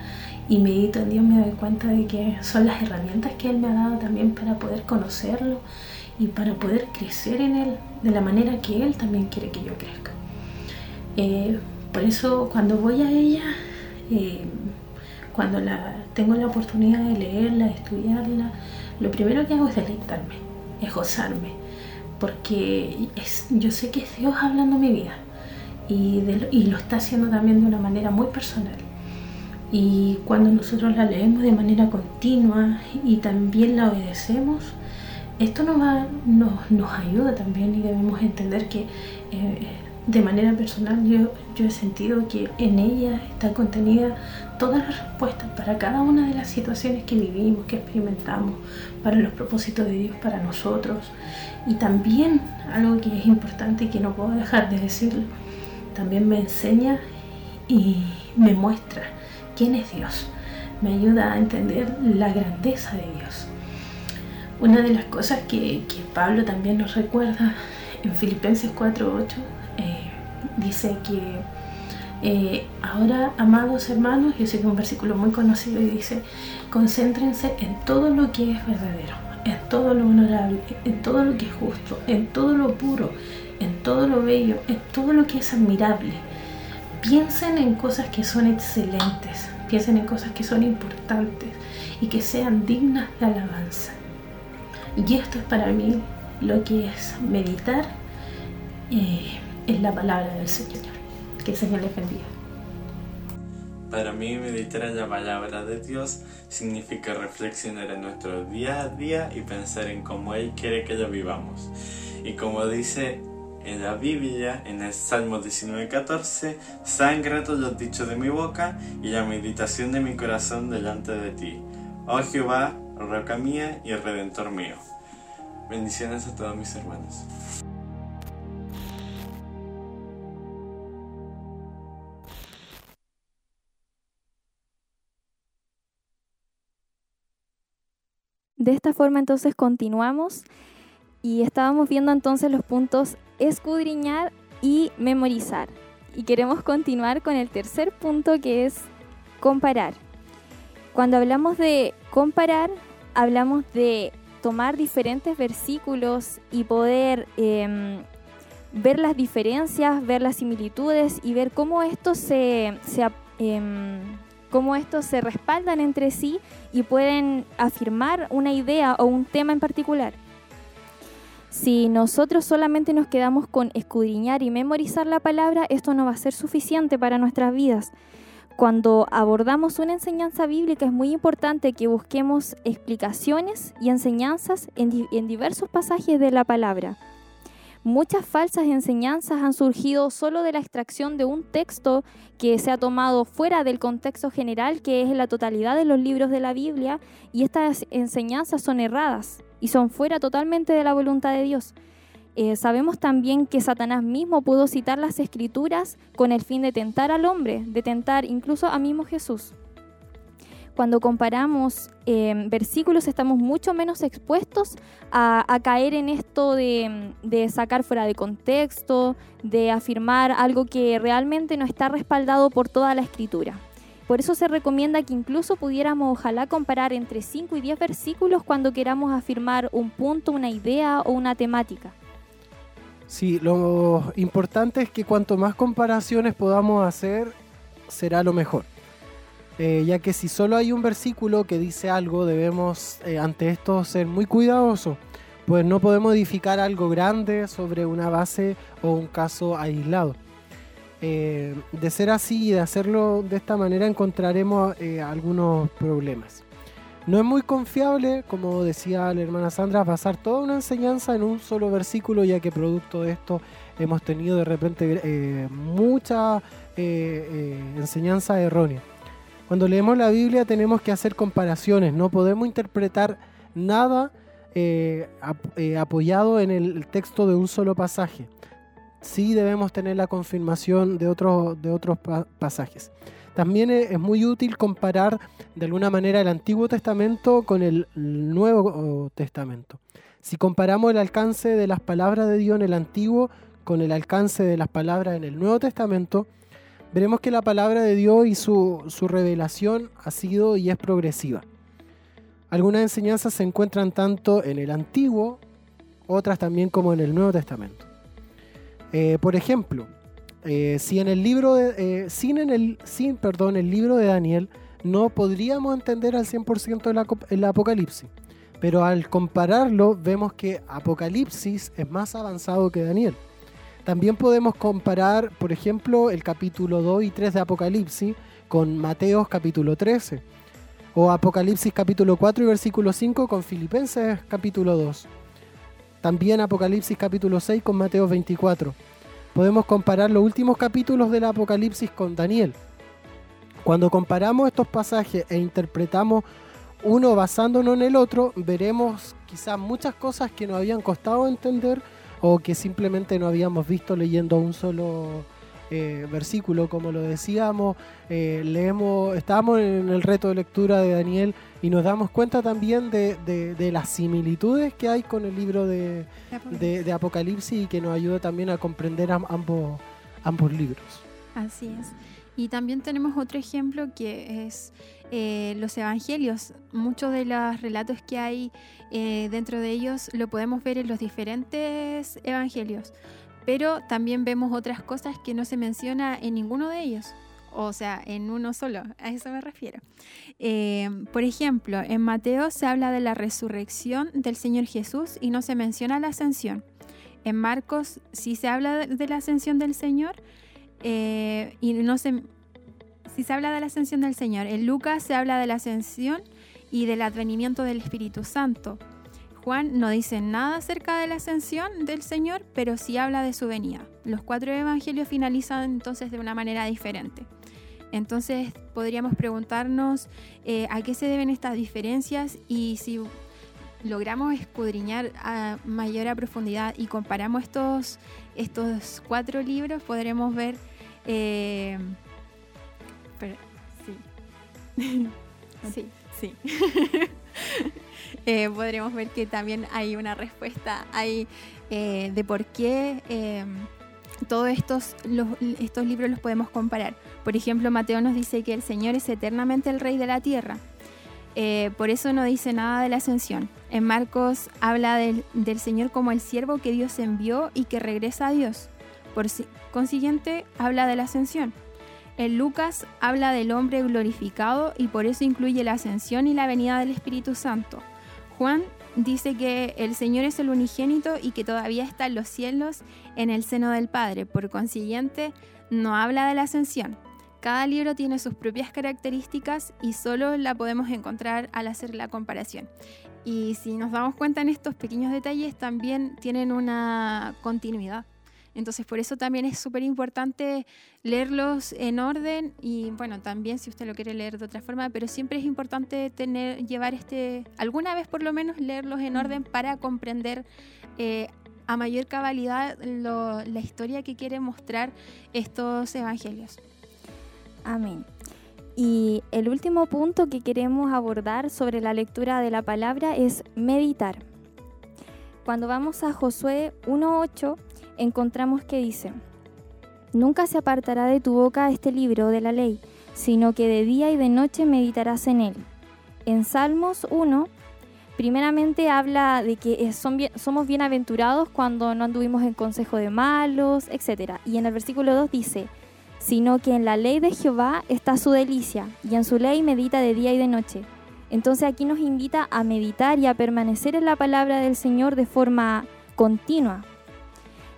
y medito en Dios me doy cuenta de que son las herramientas que Él me ha dado también para poder conocerlo y para poder crecer en Él de la manera que Él también quiere que yo crezca. Eh, por eso cuando voy a ella, eh, cuando la, tengo la oportunidad de leerla, de estudiarla, lo primero que hago es deleitarme, es gozarme, porque es, yo sé que es Dios hablando mi vida y, lo está haciendo también de una manera muy personal. Y cuando nosotros la leemos de manera continua y también la obedecemos, esto nos, va, nos, ayuda también y debemos entender que eh, de manera personal yo, yo he sentido que en ella está contenida todas las respuestas para cada una de las situaciones que vivimos, que experimentamos, para los propósitos de Dios para nosotros. Y también algo que es importante y que no puedo dejar de decirlo, también me enseña y me muestra quién es Dios. Me ayuda a entender la grandeza de Dios. Una de las cosas que, Pablo también nos recuerda en Filipenses 4.8 eh, dice que eh, ahora, amados hermanos, yo sé que es un versículo muy conocido y dice, concéntrense en todo lo que es verdadero, en todo lo honorable, en todo lo que es justo, en todo lo puro, en todo lo bello, en todo lo que es admirable. Piensen en cosas que son excelentes, piensen en cosas que son importantes y que sean dignas de alabanza. Y esto es para mí lo que es meditar eh, en la palabra del Señor. Que el Señor les bendiga. Para mí meditar en la palabra de Dios significa reflexionar en nuestro día a día y pensar en cómo Él quiere que lo vivamos. Y como dice en la Biblia, en el Salmo 19:14, sean gratos los dichos de mi boca y la meditación de mi corazón delante de ti. Oh Jehová, roca mía y redentor mío. Bendiciones a todos mis hermanos. De esta forma entonces continuamos y estábamos viendo entonces los puntos escudriñar y memorizar. Y queremos continuar con el tercer punto que es comparar. Cuando hablamos de comparar, hablamos de tomar diferentes versículos y poder em, ver las diferencias, ver las similitudes y ver cómo estos se, em, cómo estos se respaldan entre sí y pueden afirmar una idea o un tema en particular. Si nosotros solamente nos quedamos con escudriñar y memorizar la palabra, esto no va a ser suficiente para nuestras vidas. Cuando abordamos una enseñanza bíblica es muy importante que busquemos explicaciones y enseñanzas en, diversos pasajes de la palabra. Muchas falsas enseñanzas han surgido solo de la extracción de un texto que se ha tomado fuera del contexto general, que es la totalidad de los libros de la Biblia, y estas enseñanzas son erradas y son fuera totalmente de la voluntad de Dios. Eh, sabemos también que Satanás mismo pudo citar las escrituras con el fin de tentar al hombre, de tentar incluso a mismo Jesús cuando comparamos em, versículos estamos mucho menos expuestos a, caer en esto de, sacar fuera de contexto, de afirmar algo que realmente no está respaldado por toda la escritura. Por eso se recomienda que incluso pudiéramos ojalá comparar entre 5 y 10 versículos cuando queramos afirmar un punto, una idea o una temática. Sí, lo importante es que cuanto más comparaciones podamos hacer, será lo mejor. Eh, ya que si solo hay un versículo que dice algo, debemos eh, ante esto ser muy cuidadosos, pues no podemos edificar algo grande sobre una base o un caso aislado. Eh, de ser así y de hacerlo de esta manera encontraremos algunos problemas. No es muy confiable, como decía la hermana Sandra, basar toda una enseñanza en un solo versículo, ya que producto de esto hemos tenido de repente mucha enseñanza errónea. Cuando leemos la Biblia tenemos que hacer comparaciones, no podemos interpretar nada eh, eh, apoyado en el texto de un solo pasaje. Sí debemos tener la confirmación de, otros de otros pasajes. También es muy útil comparar de alguna manera el Antiguo Testamento con el Nuevo Testamento. Si comparamos el alcance de las palabras de Dios en el Antiguo con el alcance de las palabras en el Nuevo Testamento, veremos que la palabra de Dios y su, revelación ha sido y es progresiva. Algunas enseñanzas se encuentran tanto en el Antiguo, otras también como en el Nuevo Testamento. Eh, por ejemplo, eh, si en el libro de, eh, sin, en el, sin perdón, el libro de Daniel no podríamos entender al 100% el Apocalipsis, pero al compararlo vemos que Apocalipsis es más avanzado que Daniel. También podemos comparar, por ejemplo, el capítulo 2 y 3 de Apocalipsis con Mateos capítulo 13. O Apocalipsis capítulo 4 y versículo 5 con Filipenses capítulo 2. También Apocalipsis capítulo 6 con Mateo 24. Podemos comparar los últimos capítulos del Apocalipsis con Daniel. Cuando comparamos estos pasajes e interpretamos uno basándonos en el otro, veremos quizás muchas cosas que nos habían costado entender o que simplemente no habíamos visto leyendo un solo eh, versículo, como lo decíamos, eh, leemos, estábamos en el reto de lectura de Daniel y nos damos cuenta también de, las similitudes que hay con el libro de, Apocalipsis y que nos ayuda también a comprender am- ambos, ambos libros. Así es. Y también tenemos otro ejemplo que es eh, los evangelios. Muchos de los relatos que hay eh, dentro de ellos lo podemos ver en los diferentes evangelios, pero también vemos otras cosas que no se menciona en ninguno de ellos. O sea, en uno solo, a eso me refiero. Eh, por ejemplo, en Mateo se habla de la resurrección del Señor Jesús y no se menciona la ascensión. En Marcos sí se habla de- la ascensión del Señor, eh, y no se si se habla de la ascensión del Señor en Lucas se habla de la ascensión y del advenimiento del Espíritu Santo Juan no dice nada acerca de la ascensión del Señor pero sí habla de su venida. Los cuatro evangelios finalizan entonces de una manera diferente. Entonces podríamos preguntarnos eh, a qué se deben estas diferencias y si logramos escudriñar a mayor a profundidad y comparamos estos, estos cuatro libros, podremos ver... eh, espera, sí. sí, sí. Eh, podremos ver que también hay una respuesta hay, eh, de por qué eh, todos estos, estos libros los podemos comparar. Por ejemplo, Mateo nos dice que el Señor es eternamente el Rey de la tierra. Eh, por eso no dice nada de la ascensión. En Marcos habla del, del Señor como el siervo que Dios envió y que regresa a Dios. Por si- consiguiente, habla de la ascensión. En Lucas habla del hombre glorificado y por eso incluye la ascensión y la venida del Espíritu Santo. Juan dice que el Señor es el unigénito y que todavía está en los cielos en el seno del Padre. Por consiguiente, no habla de la ascensión. Cada libro tiene sus propias características y solo la podemos encontrar al hacer la comparación. Y si nos damos cuenta en estos pequeños detalles, también tienen una continuidad. Entonces, por eso también es súper importante leerlos en orden y, bueno, también si usted lo quiere leer de otra forma, pero siempre es importante tener, llevar este, alguna vez por lo menos leerlos en orden para comprender eh, a mayor cabalidad lo- la historia que quiere mostrar estos evangelios. Amén. Y el último punto que queremos abordar sobre la lectura de la palabra es meditar. Cuando vamos a Josué 1.8, encontramos que dice, Nunca se apartará de tu boca este libro de la ley, sino que de día y de noche meditarás en él. En Salmos 1, primeramente habla de que son somos bienaventurados cuando no anduvimos en consejo de malos, etc. Y en el versículo 2 dice, sino que en la ley de Jehová está su delicia, y en su ley medita de día y de noche. Entonces aquí nos invita a meditar y a permanecer en la palabra del Señor de forma continua.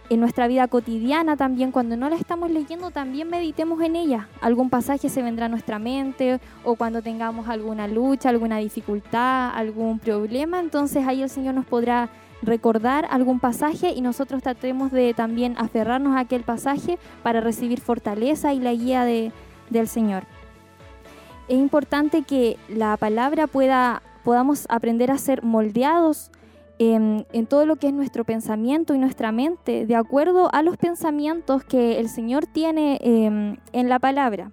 En nuestra vida cotidiana también, cuando no la estamos leyendo, también meditemos en ella. Algún pasaje se vendrá a nuestra mente o cuando tengamos alguna lucha, alguna dificultad, algún problema, entonces ahí el Señor nos podrá recordar algún pasaje y nosotros tratemos de también aferrarnos a aquel pasaje para recibir fortaleza y la guía de- del Señor. Es importante que la palabra pueda, podamos aprender a ser moldeados en, en todo lo que es nuestro pensamiento y nuestra mente, de acuerdo a los pensamientos que el Señor tiene em, en la palabra.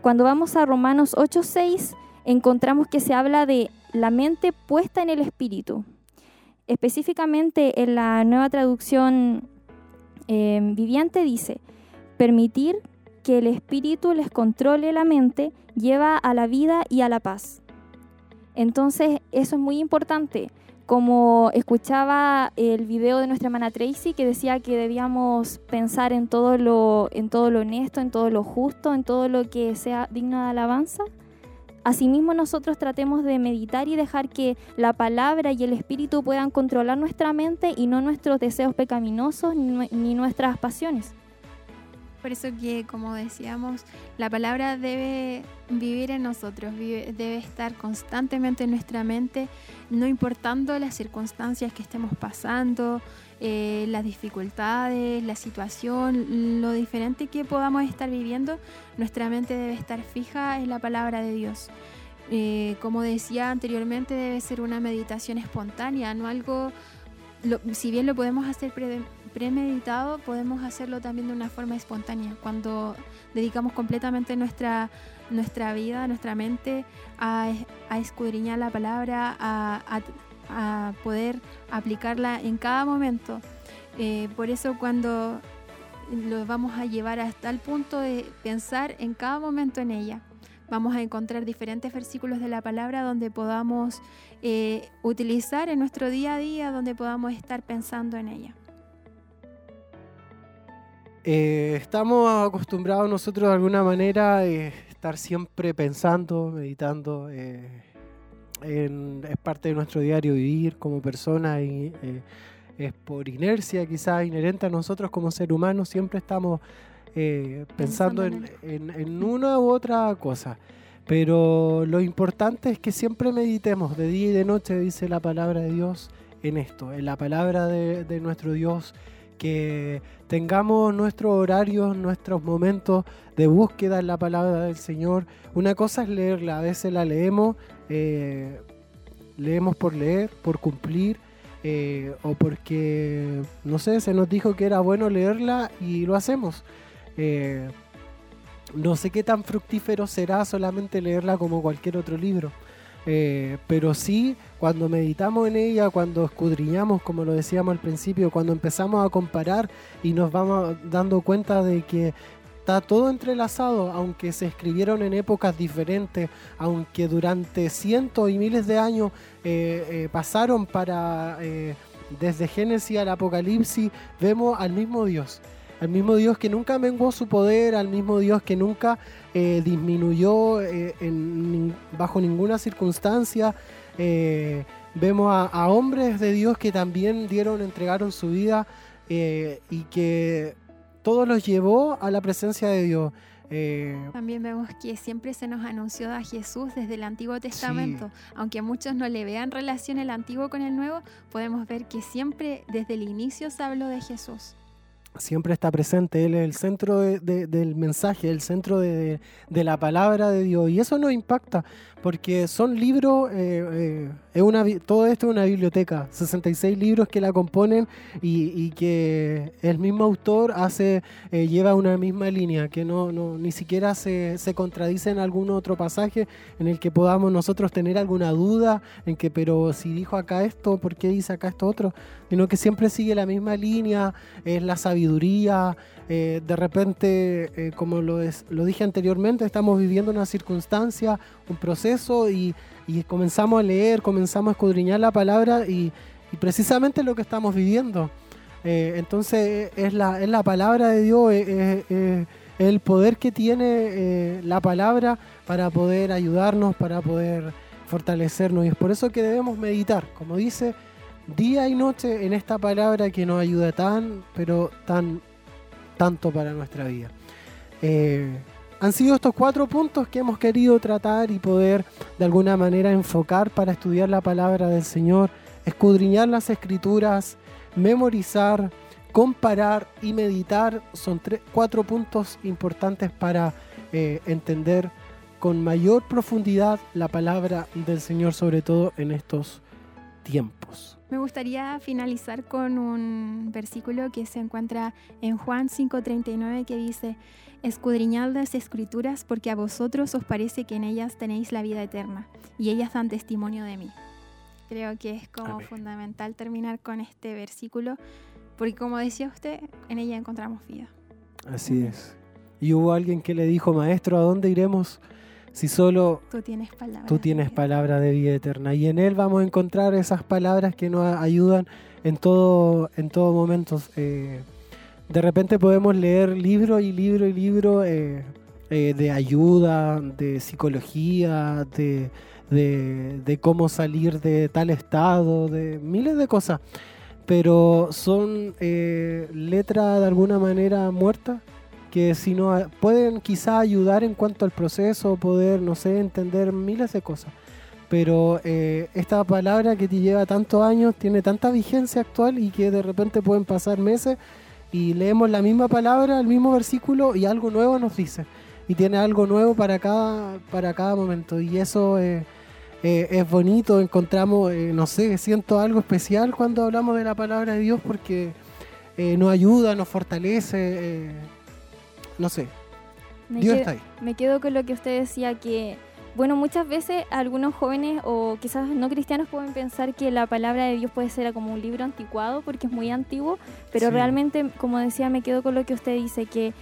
Cuando vamos a Romanos 8:6, encontramos que se habla de la mente puesta en el Espíritu. Específicamente en la nueva traducción eh, viviente dice, permitir que el Espíritu les controle la mente lleva a la vida y a la paz. Entonces eso es muy importante. Como escuchaba el video de nuestra hermana Tracy que decía que debíamos pensar en todo lo, en todo lo honesto, en todo lo justo, en todo lo que sea digno de alabanza. Asimismo nosotros tratemos de meditar y dejar que la palabra y el espíritu puedan controlar nuestra mente y no nuestros deseos pecaminosos ni, ni nuestras pasiones. Por eso que, como decíamos, la palabra debe vivir en nosotros, debe estar constantemente en nuestra mente, no importando las circunstancias que estemos pasando, eh, las dificultades, la situación, lo diferente que podamos estar viviendo, nuestra mente debe estar fija en la palabra de Dios. Eh, como decía anteriormente, debe ser una meditación espontánea, no algo, si bien lo podemos hacer pre- premeditado, podemos hacerlo también de una forma espontánea, cuando dedicamos completamente nuestra, nuestra vida, nuestra mente a, escudriñar la palabra, a, poder aplicarla en cada momento. Eh, por eso cuando lo vamos a llevar hasta el punto de pensar en cada momento en ella. Vamos a encontrar diferentes versículos de la palabra donde podamos eh, utilizar en nuestro día a día, donde podamos estar pensando en ella. Eh, estamos acostumbrados nosotros de alguna manera a estar siempre pensando, meditando. Eh, es parte de nuestro diario vivir como persona y es por inercia quizás inherente a nosotros como ser humanos, siempre estamos eh, pensando, en, una u otra cosa. Pero lo importante es que siempre meditemos de día y de noche, dice la palabra de Dios, en esto, en la palabra de, nuestro Dios, que tengamos nuestros horarios, nuestros momentos de búsqueda en la palabra del Señor. Una cosa es leerla, a veces la leemos, eh, leemos por leer, por cumplir, eh, o porque, no sé, se nos dijo que era bueno leerla y lo hacemos. Eh, no sé qué tan fructífero será solamente leerla como cualquier otro libro. Eh, pero sí, cuando meditamos en ella, cuando escudriñamos, como lo decíamos al principio, cuando empezamos a comparar y nos vamos dando cuenta de que está todo entrelazado, aunque se escribieron en épocas diferentes, aunque durante cientos y miles de años eh, eh, pasaron para, eh, desde Génesis al Apocalipsis, vemos al mismo Dios, al mismo Dios que nunca menguó su poder, al mismo Dios que nunca disminuyó bajo ninguna circunstancia. vemos a, a, hombres de Dios que también dieron, entregaron su vida y que todo los llevó a la presencia de Dios. Eh, También vemos que siempre se nos anunció a Jesús desde el Antiguo Testamento. Aunque muchos no le vean relación el Antiguo con el Nuevo, podemos ver que siempre desde el inicio se habló de Jesús siempre está presente, Él es el centro del mensaje, el centro de, la palabra de Dios. Y eso nos impacta, porque son libros, eh, eh, es una, todo esto es una biblioteca, 66 libros que la componen y, que el mismo autor hace, eh, lleva una misma línea, que no, no ni siquiera se, se, contradice en algún otro pasaje en el que podamos nosotros tener alguna duda, en que, pero si dijo acá esto, ¿por qué dice acá esto otro? Sino que siempre sigue la misma línea, es la sabiduría, de repente, como lo, es, lo dije anteriormente, estamos viviendo una circunstancia, un proceso y y comenzamos a leer, comenzamos a escudriñar la palabra y, precisamente lo que estamos viviendo. Eh, entonces es la, es la palabra de Dios, el poder que tiene eh, la palabra para poder ayudarnos, para poder fortalecernos. Y es por eso que debemos meditar, como dice, día y noche en esta palabra que nos ayuda tan, pero tan, tanto para nuestra vida. Eh, han sido estos cuatro puntos que hemos querido tratar y poder de alguna manera enfocar para estudiar la palabra del Señor, escudriñar las escrituras, memorizar, comparar y meditar. Son cuatro puntos importantes para eh, entender con mayor profundidad la palabra del Señor, sobre todo en estos tiempos. Me gustaría finalizar con un versículo que se encuentra en Juan 5:39 que dice, escudriñad las escrituras porque a vosotros os parece que en ellas tenéis la vida eterna y ellas dan testimonio de mí. Creo que es como fundamental terminar con este versículo porque como decía usted, en ella encontramos vida. Así es. Y hubo alguien que le dijo, maestro, ¿a dónde iremos si solo tú tienes palabra, tú tienes de, palabra de vida eterna? Y en Él vamos a encontrar esas palabras que nos ayudan en todo, en todo momento. Eh, de repente podemos leer libro y libro y libro eh, eh, de ayuda, de psicología, de, de, cómo salir de tal estado, de miles de cosas. Pero son eh, letras de alguna manera muertas que si no pueden quizá ayudar en cuanto al proceso, poder, no sé, entender miles de cosas. Pero esta palabra que te lleva tantos años tiene tanta vigencia actual y que de repente pueden pasar meses y leemos la misma palabra, el mismo versículo y algo nuevo nos dice. Y tiene algo nuevo para cada, para cada momento. Y eso eh, eh, es bonito, encontramos, eh, no sé, siento algo especial cuando hablamos de la palabra de Dios porque eh, nos ayuda, nos fortalece, eh, no sé, Me Dios qued- está ahí. Me quedo con lo que usted decía que, bueno, muchas veces algunos jóvenes o quizás no cristianos pueden pensar que la palabra de Dios puede ser como un libro anticuado porque es muy antiguo, pero Sí. realmente, como decía, me quedo con lo que usted dice, que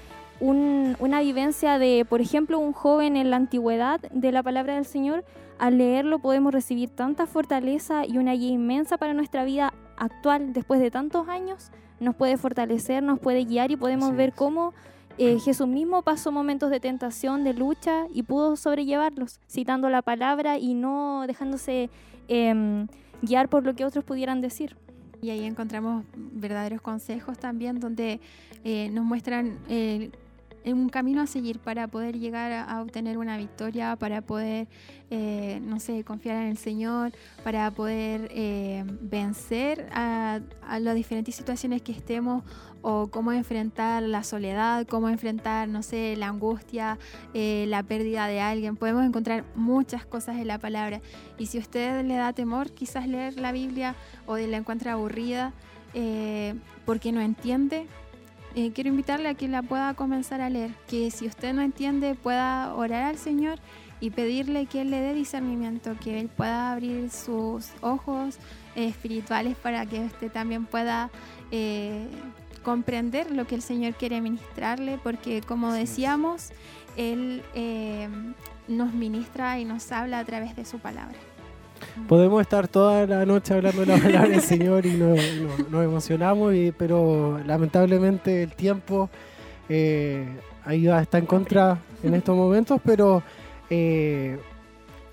un- una vivencia de, por ejemplo, un joven en la antigüedad de la palabra del Señor, al leerlo podemos recibir tanta fortaleza y una guía inmensa para nuestra vida actual después de tantos años, nos puede fortalecer, nos puede guiar y podemos Así ver es. cómo eh, Jesús mismo pasó momentos de tentación, de lucha y pudo sobrellevarlos, citando la palabra y no dejándose em, guiar por lo que otros pudieran decir. Y ahí encontramos verdaderos consejos también donde eh, nos muestran eh, un camino a seguir para poder llegar a, obtener una victoria, para poder, eh, no sé, confiar en el Señor, para poder eh, vencer a, las diferentes situaciones que estemos o cómo enfrentar la soledad, cómo enfrentar, no sé, la angustia, eh, la pérdida de alguien. Podemos encontrar muchas cosas en la palabra. Y si a usted le da temor quizás leer la Biblia o la encuentra aburrida porque no entiende, eh, quiero invitarle a que la pueda comenzar a leer. Que si usted no entiende pueda orar al Señor y pedirle que Él le dé discernimiento, que Él pueda abrir sus ojos eh, espirituales para que usted también pueda eh, comprender lo que el Señor quiere ministrarle, porque como decíamos, Él nos ministra y nos habla a través de su palabra. Podemos estar toda la noche hablando de la palabra del Señor y nos, emocionamos, pero lamentablemente el tiempo eh, ahí está en contra en estos momentos, pero eh,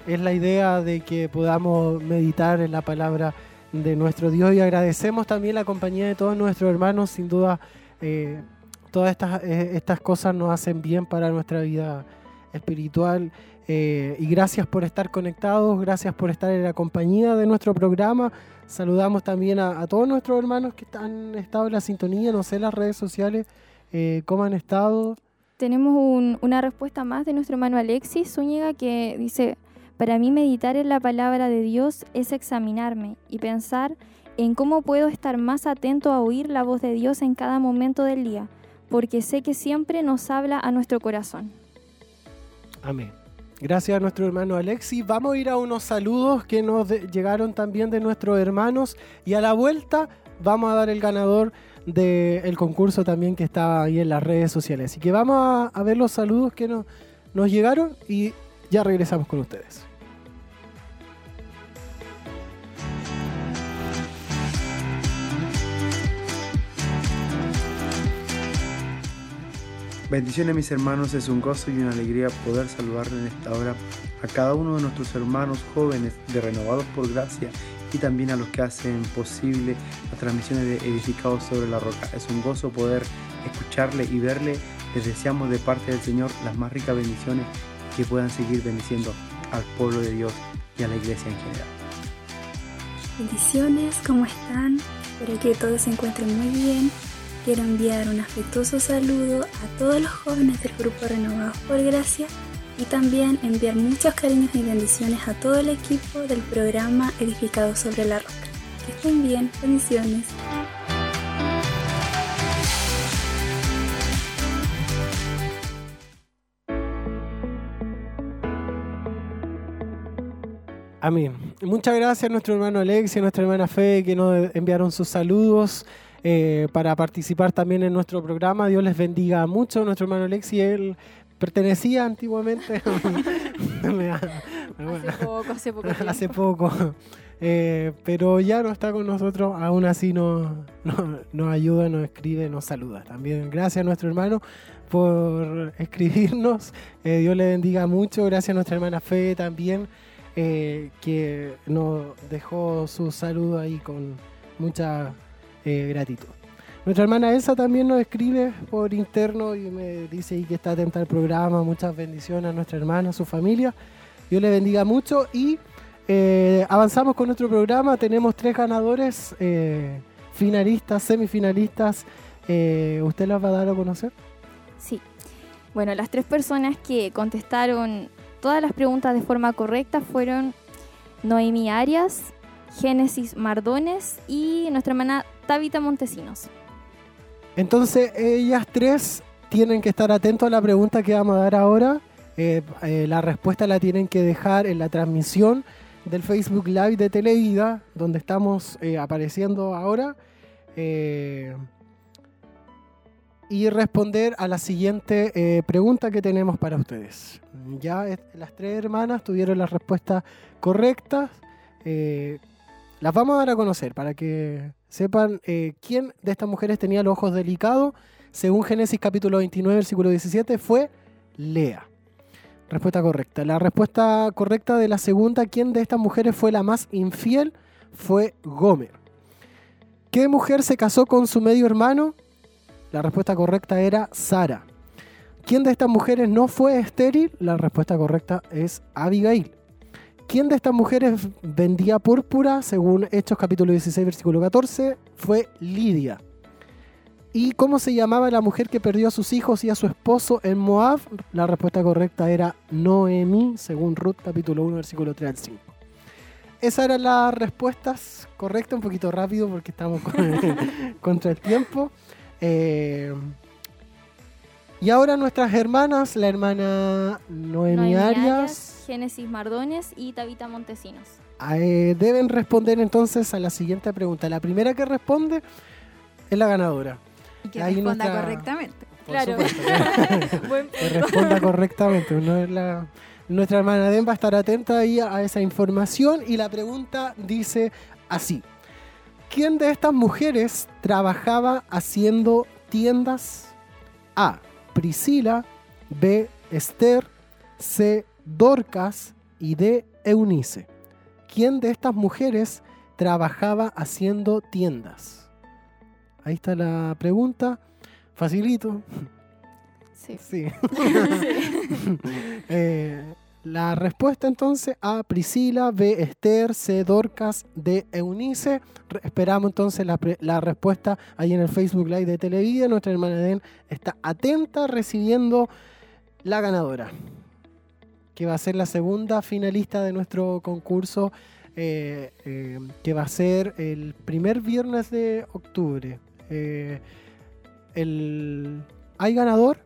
es la idea de que podamos meditar en la palabra de nuestro Dios y agradecemos también la compañía de todos nuestros hermanos, sin duda eh, todas eh, estas cosas nos hacen bien para nuestra vida espiritual. Eh, y gracias por estar conectados, gracias por estar en la compañía de nuestro programa. Saludamos también a, a todos nuestros hermanos que han estado en la sintonía, no sé, en las redes sociales, eh, cómo han estado. Tenemos un- una respuesta más de nuestro hermano Alexis Zúñiga que dice, para mí meditar en la palabra de Dios es examinarme y pensar en cómo puedo estar más atento a oír la voz de Dios en cada momento del día, porque sé que siempre nos habla a nuestro corazón. Amén. Gracias a nuestro hermano Alexis. Vamos a ir a unos saludos que nos de- llegaron también de nuestros hermanos y a la vuelta vamos a dar el ganador del concurso también que está ahí en las redes sociales. Así que vamos a, a ver los saludos que nos, nos llegaron y ya regresamos con ustedes. Bendiciones mis hermanos, es un gozo y una alegría poder saludarle en esta hora a cada uno de nuestros hermanos jóvenes de Renovados por Gracia y también a los que hacen posible las transmisiones de Edificados sobre la Roca. Es un gozo poder escucharle y verle. Les deseamos de parte del Señor las más ricas bendiciones que puedan seguir bendiciendo al pueblo de Dios y a la iglesia en general. Bendiciones, ¿cómo están? Espero que todos se encuentren muy bien. Quiero enviar un afectuoso saludo a todos los jóvenes del grupo Renovados por Gracia y también enviar muchos cariños y bendiciones a todo el equipo del programa Edificados sobre la Roca. Que estén bien, bendiciones. Amén. Muchas gracias a nuestro hermano Alexis y a nuestra hermana Fe que nos enviaron sus saludos eh, para participar también en nuestro programa. Dios les bendiga mucho. Nuestro hermano Alexis, él pertenecía antiguamente. Bueno, poco, hace poco. hace poco. Eh, pero ya no está con nosotros, aún así nos, nos, nos ayuda, nos escribe, nos saluda. También gracias a nuestro hermano por escribirnos. Eh, Dios le bendiga mucho. Gracias a nuestra hermana Fe también, eh, que nos dejó su saludo ahí con mucha eh, gratitud. Nuestra hermana Elsa también nos escribe por interno y me dice que está atenta al programa. Muchas bendiciones a nuestra hermana, a su familia. Dios le bendiga mucho y eh, avanzamos con nuestro programa. Tenemos tres ganadores, eh, finalistas, semifinalistas. Eh, ¿Usted las va a dar a conocer? Sí. Bueno, las tres personas que contestaron todas las preguntas de forma correcta fueron Noemi Arias, Génesis Mardones y nuestra hermana Tabita Montesinos. Entonces, ellas tres tienen que estar atentos a la pregunta que vamos a dar ahora. Eh, eh, la respuesta la tienen que dejar en la transmisión del Facebook Live de Televida, donde estamos eh, apareciendo ahora. Y responder a la siguiente pregunta que tenemos para ustedes. Ya las tres hermanas tuvieron las respuestas correctas. Las vamos a dar a conocer para que sepan eh, quién de estas mujeres tenía los ojos delicados. Según Génesis capítulo 29, versículo 17, fue Lea. Respuesta correcta. La respuesta correcta de la segunda, ¿quién de estas mujeres fue la más infiel? Fue Gomer. ¿Qué mujer se casó con su medio hermano? La respuesta correcta era Sara. ¿Quién de estas mujeres no fue estéril? La respuesta correcta es Abigail. ¿Quién de estas mujeres vendía púrpura? Según Hechos capítulo 16, versículo 14, fue Lidia. ¿Y cómo se llamaba la mujer que perdió a sus hijos y a su esposo en Moab? La respuesta correcta era Noemí, según Ruth capítulo 1, versículo 3 al 5. Esas eran las respuestas correctas, un poquito rápido porque estamos con- contra el tiempo. Eh, y ahora nuestras hermanas, la hermana Noemí Noemí Arias, Arias, Génesis Mardones y Tabita Montesinos. eh, deben responder entonces a la siguiente pregunta. La primera que responde es la ganadora. Y que Ahí responda nuestra- correctamente. Por Claro. supuesto. Que responda correctamente. No es la- nuestra hermana Den va a estar atenta ahí a esa información y la pregunta dice así. ¿Quién de estas mujeres trabajaba haciendo tiendas? A. Priscila, B. Esther, C. Dorcas y D. Eunice. ¿Quién de estas mujeres trabajaba haciendo tiendas? Ahí está la pregunta. Facilito. Sí. Sí. Eh, la respuesta entonces a Priscila, B. Esther, C. Dorcas, D. Eunice. Re- esperamos entonces la, la respuesta ahí en el Facebook Live de Televida. Nuestra hermana Den está atenta recibiendo la ganadora, que va a ser la segunda finalista de nuestro concurso, eh, eh, que va a ser el primer viernes de octubre. Eh, el, ¿Hay ganador?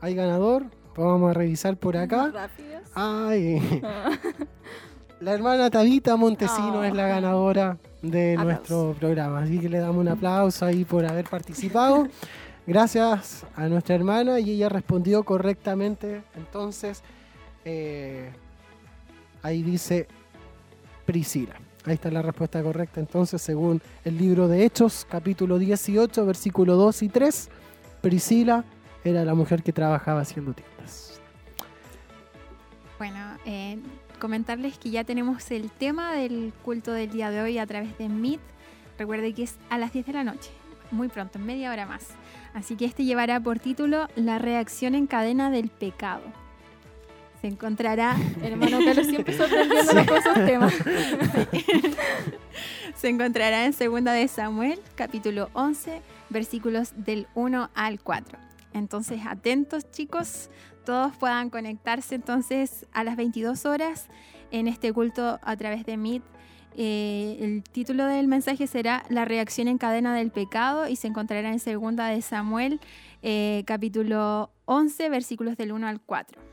¿Hay ganador? Vamos a revisar por acá. Rápidos. Ay, la hermana Tabita Montesino Oh. es la ganadora de nuestro programa. Así que le damos un aplauso ahí por haber participado. Gracias a nuestra hermana y ella respondió correctamente. Entonces, eh, ahí dice Priscila. Ahí está la respuesta correcta. Entonces, según el libro de Hechos, capítulo 18, versículo 2 y 3, Priscila era la mujer que trabajaba haciendo tiendas. Bueno, eh, comentarles que ya tenemos el tema del culto del día de hoy a través de Meet. Recuerde que es a las 10 de la noche, muy pronto, en media hora más. Así que este llevará por título La reacción en cadena del pecado. Se encontrará, Hermano Carlos siempre sorprendiéndonos con esos temas. se encontrará en segunda de Samuel, capítulo 11, versículos del 1 al 4. Entonces, atentos chicos, todos puedan conectarse entonces a las 22 horas en este culto a través de Meet. Eh, el título del mensaje será La reacción en cadena del pecado y se encontrará en segunda de Samuel, eh, capítulo 11, versículos del 1 al 4.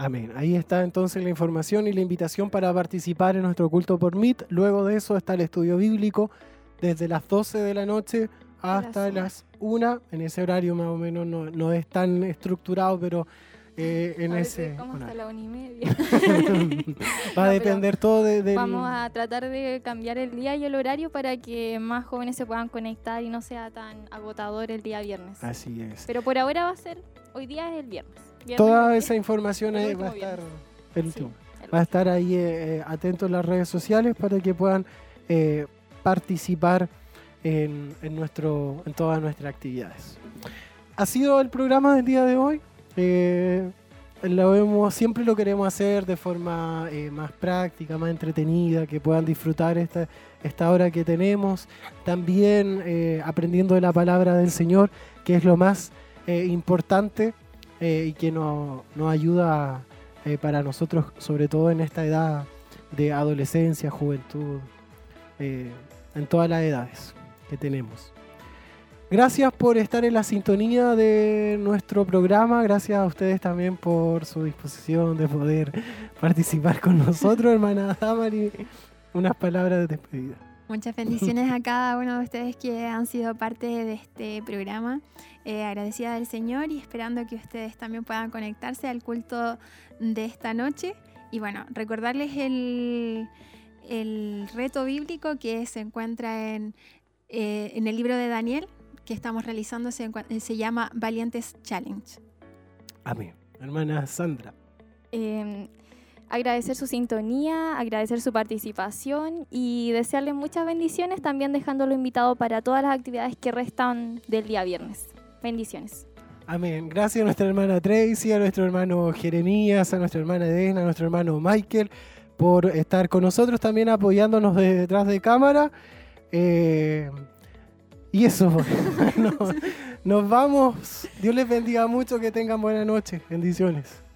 Amén. Ahí está entonces la información y la invitación para participar en nuestro culto por Meet. Luego de eso está el estudio bíblico desde las 12 de la noche hasta las las 1. En ese horario más o menos no, no es tan estructurado, pero eh, en A ese... ¿Cómo hasta horario. la una y media? Va a No, depender todo de, del... Vamos a tratar de cambiar el día y el horario para que más jóvenes se puedan conectar y no sea tan agotador el día viernes. Así es. Pero por ahora va a ser, hoy día es el viernes. Toda esa información ahí va a estar... Sí, el va a estar ahí eh, eh, atento en las redes sociales para que puedan eh, participar en, en nuestro, en todas nuestras actividades. Ha sido el programa del día de hoy. Eh, lo vemos, siempre lo queremos hacer de forma eh, más práctica, más entretenida, que puedan disfrutar esta, esta hora que tenemos. También eh, aprendiendo de la palabra del Señor, que es lo más eh, importante eh, y que nos, nos ayuda eh, para nosotros, sobre todo en esta edad de adolescencia, juventud, eh, en todas las edades que tenemos. Gracias por estar en la sintonía de nuestro programa. Gracias a ustedes también por su disposición de poder participar con nosotros, hermana Damari. Unas palabras de despedida. Muchas bendiciones a cada uno de ustedes que han sido parte de este programa. Eh, agradecida del Señor y esperando que ustedes también puedan conectarse al culto de esta noche. Y bueno, recordarles el, el reto bíblico que se encuentra en, eh, en el libro de Daniel, que estamos realizando se, se llama Valientes Challenge. Amén. Hermana Sandra. Eh, agradecer su sintonía, agradecer su participación y desearle muchas bendiciones, también dejándolo invitado para todas las actividades que restan del día viernes. Bendiciones. Amén. Gracias a nuestra hermana Tracy, a nuestro hermano Jeremías, a nuestra hermana Edna, a nuestro hermano Michael por estar con nosotros, también apoyándonos detrás de cámara. Eh, y eso, nos, nos vamos. Dios les bendiga mucho, que tengan buena noche. Bendiciones.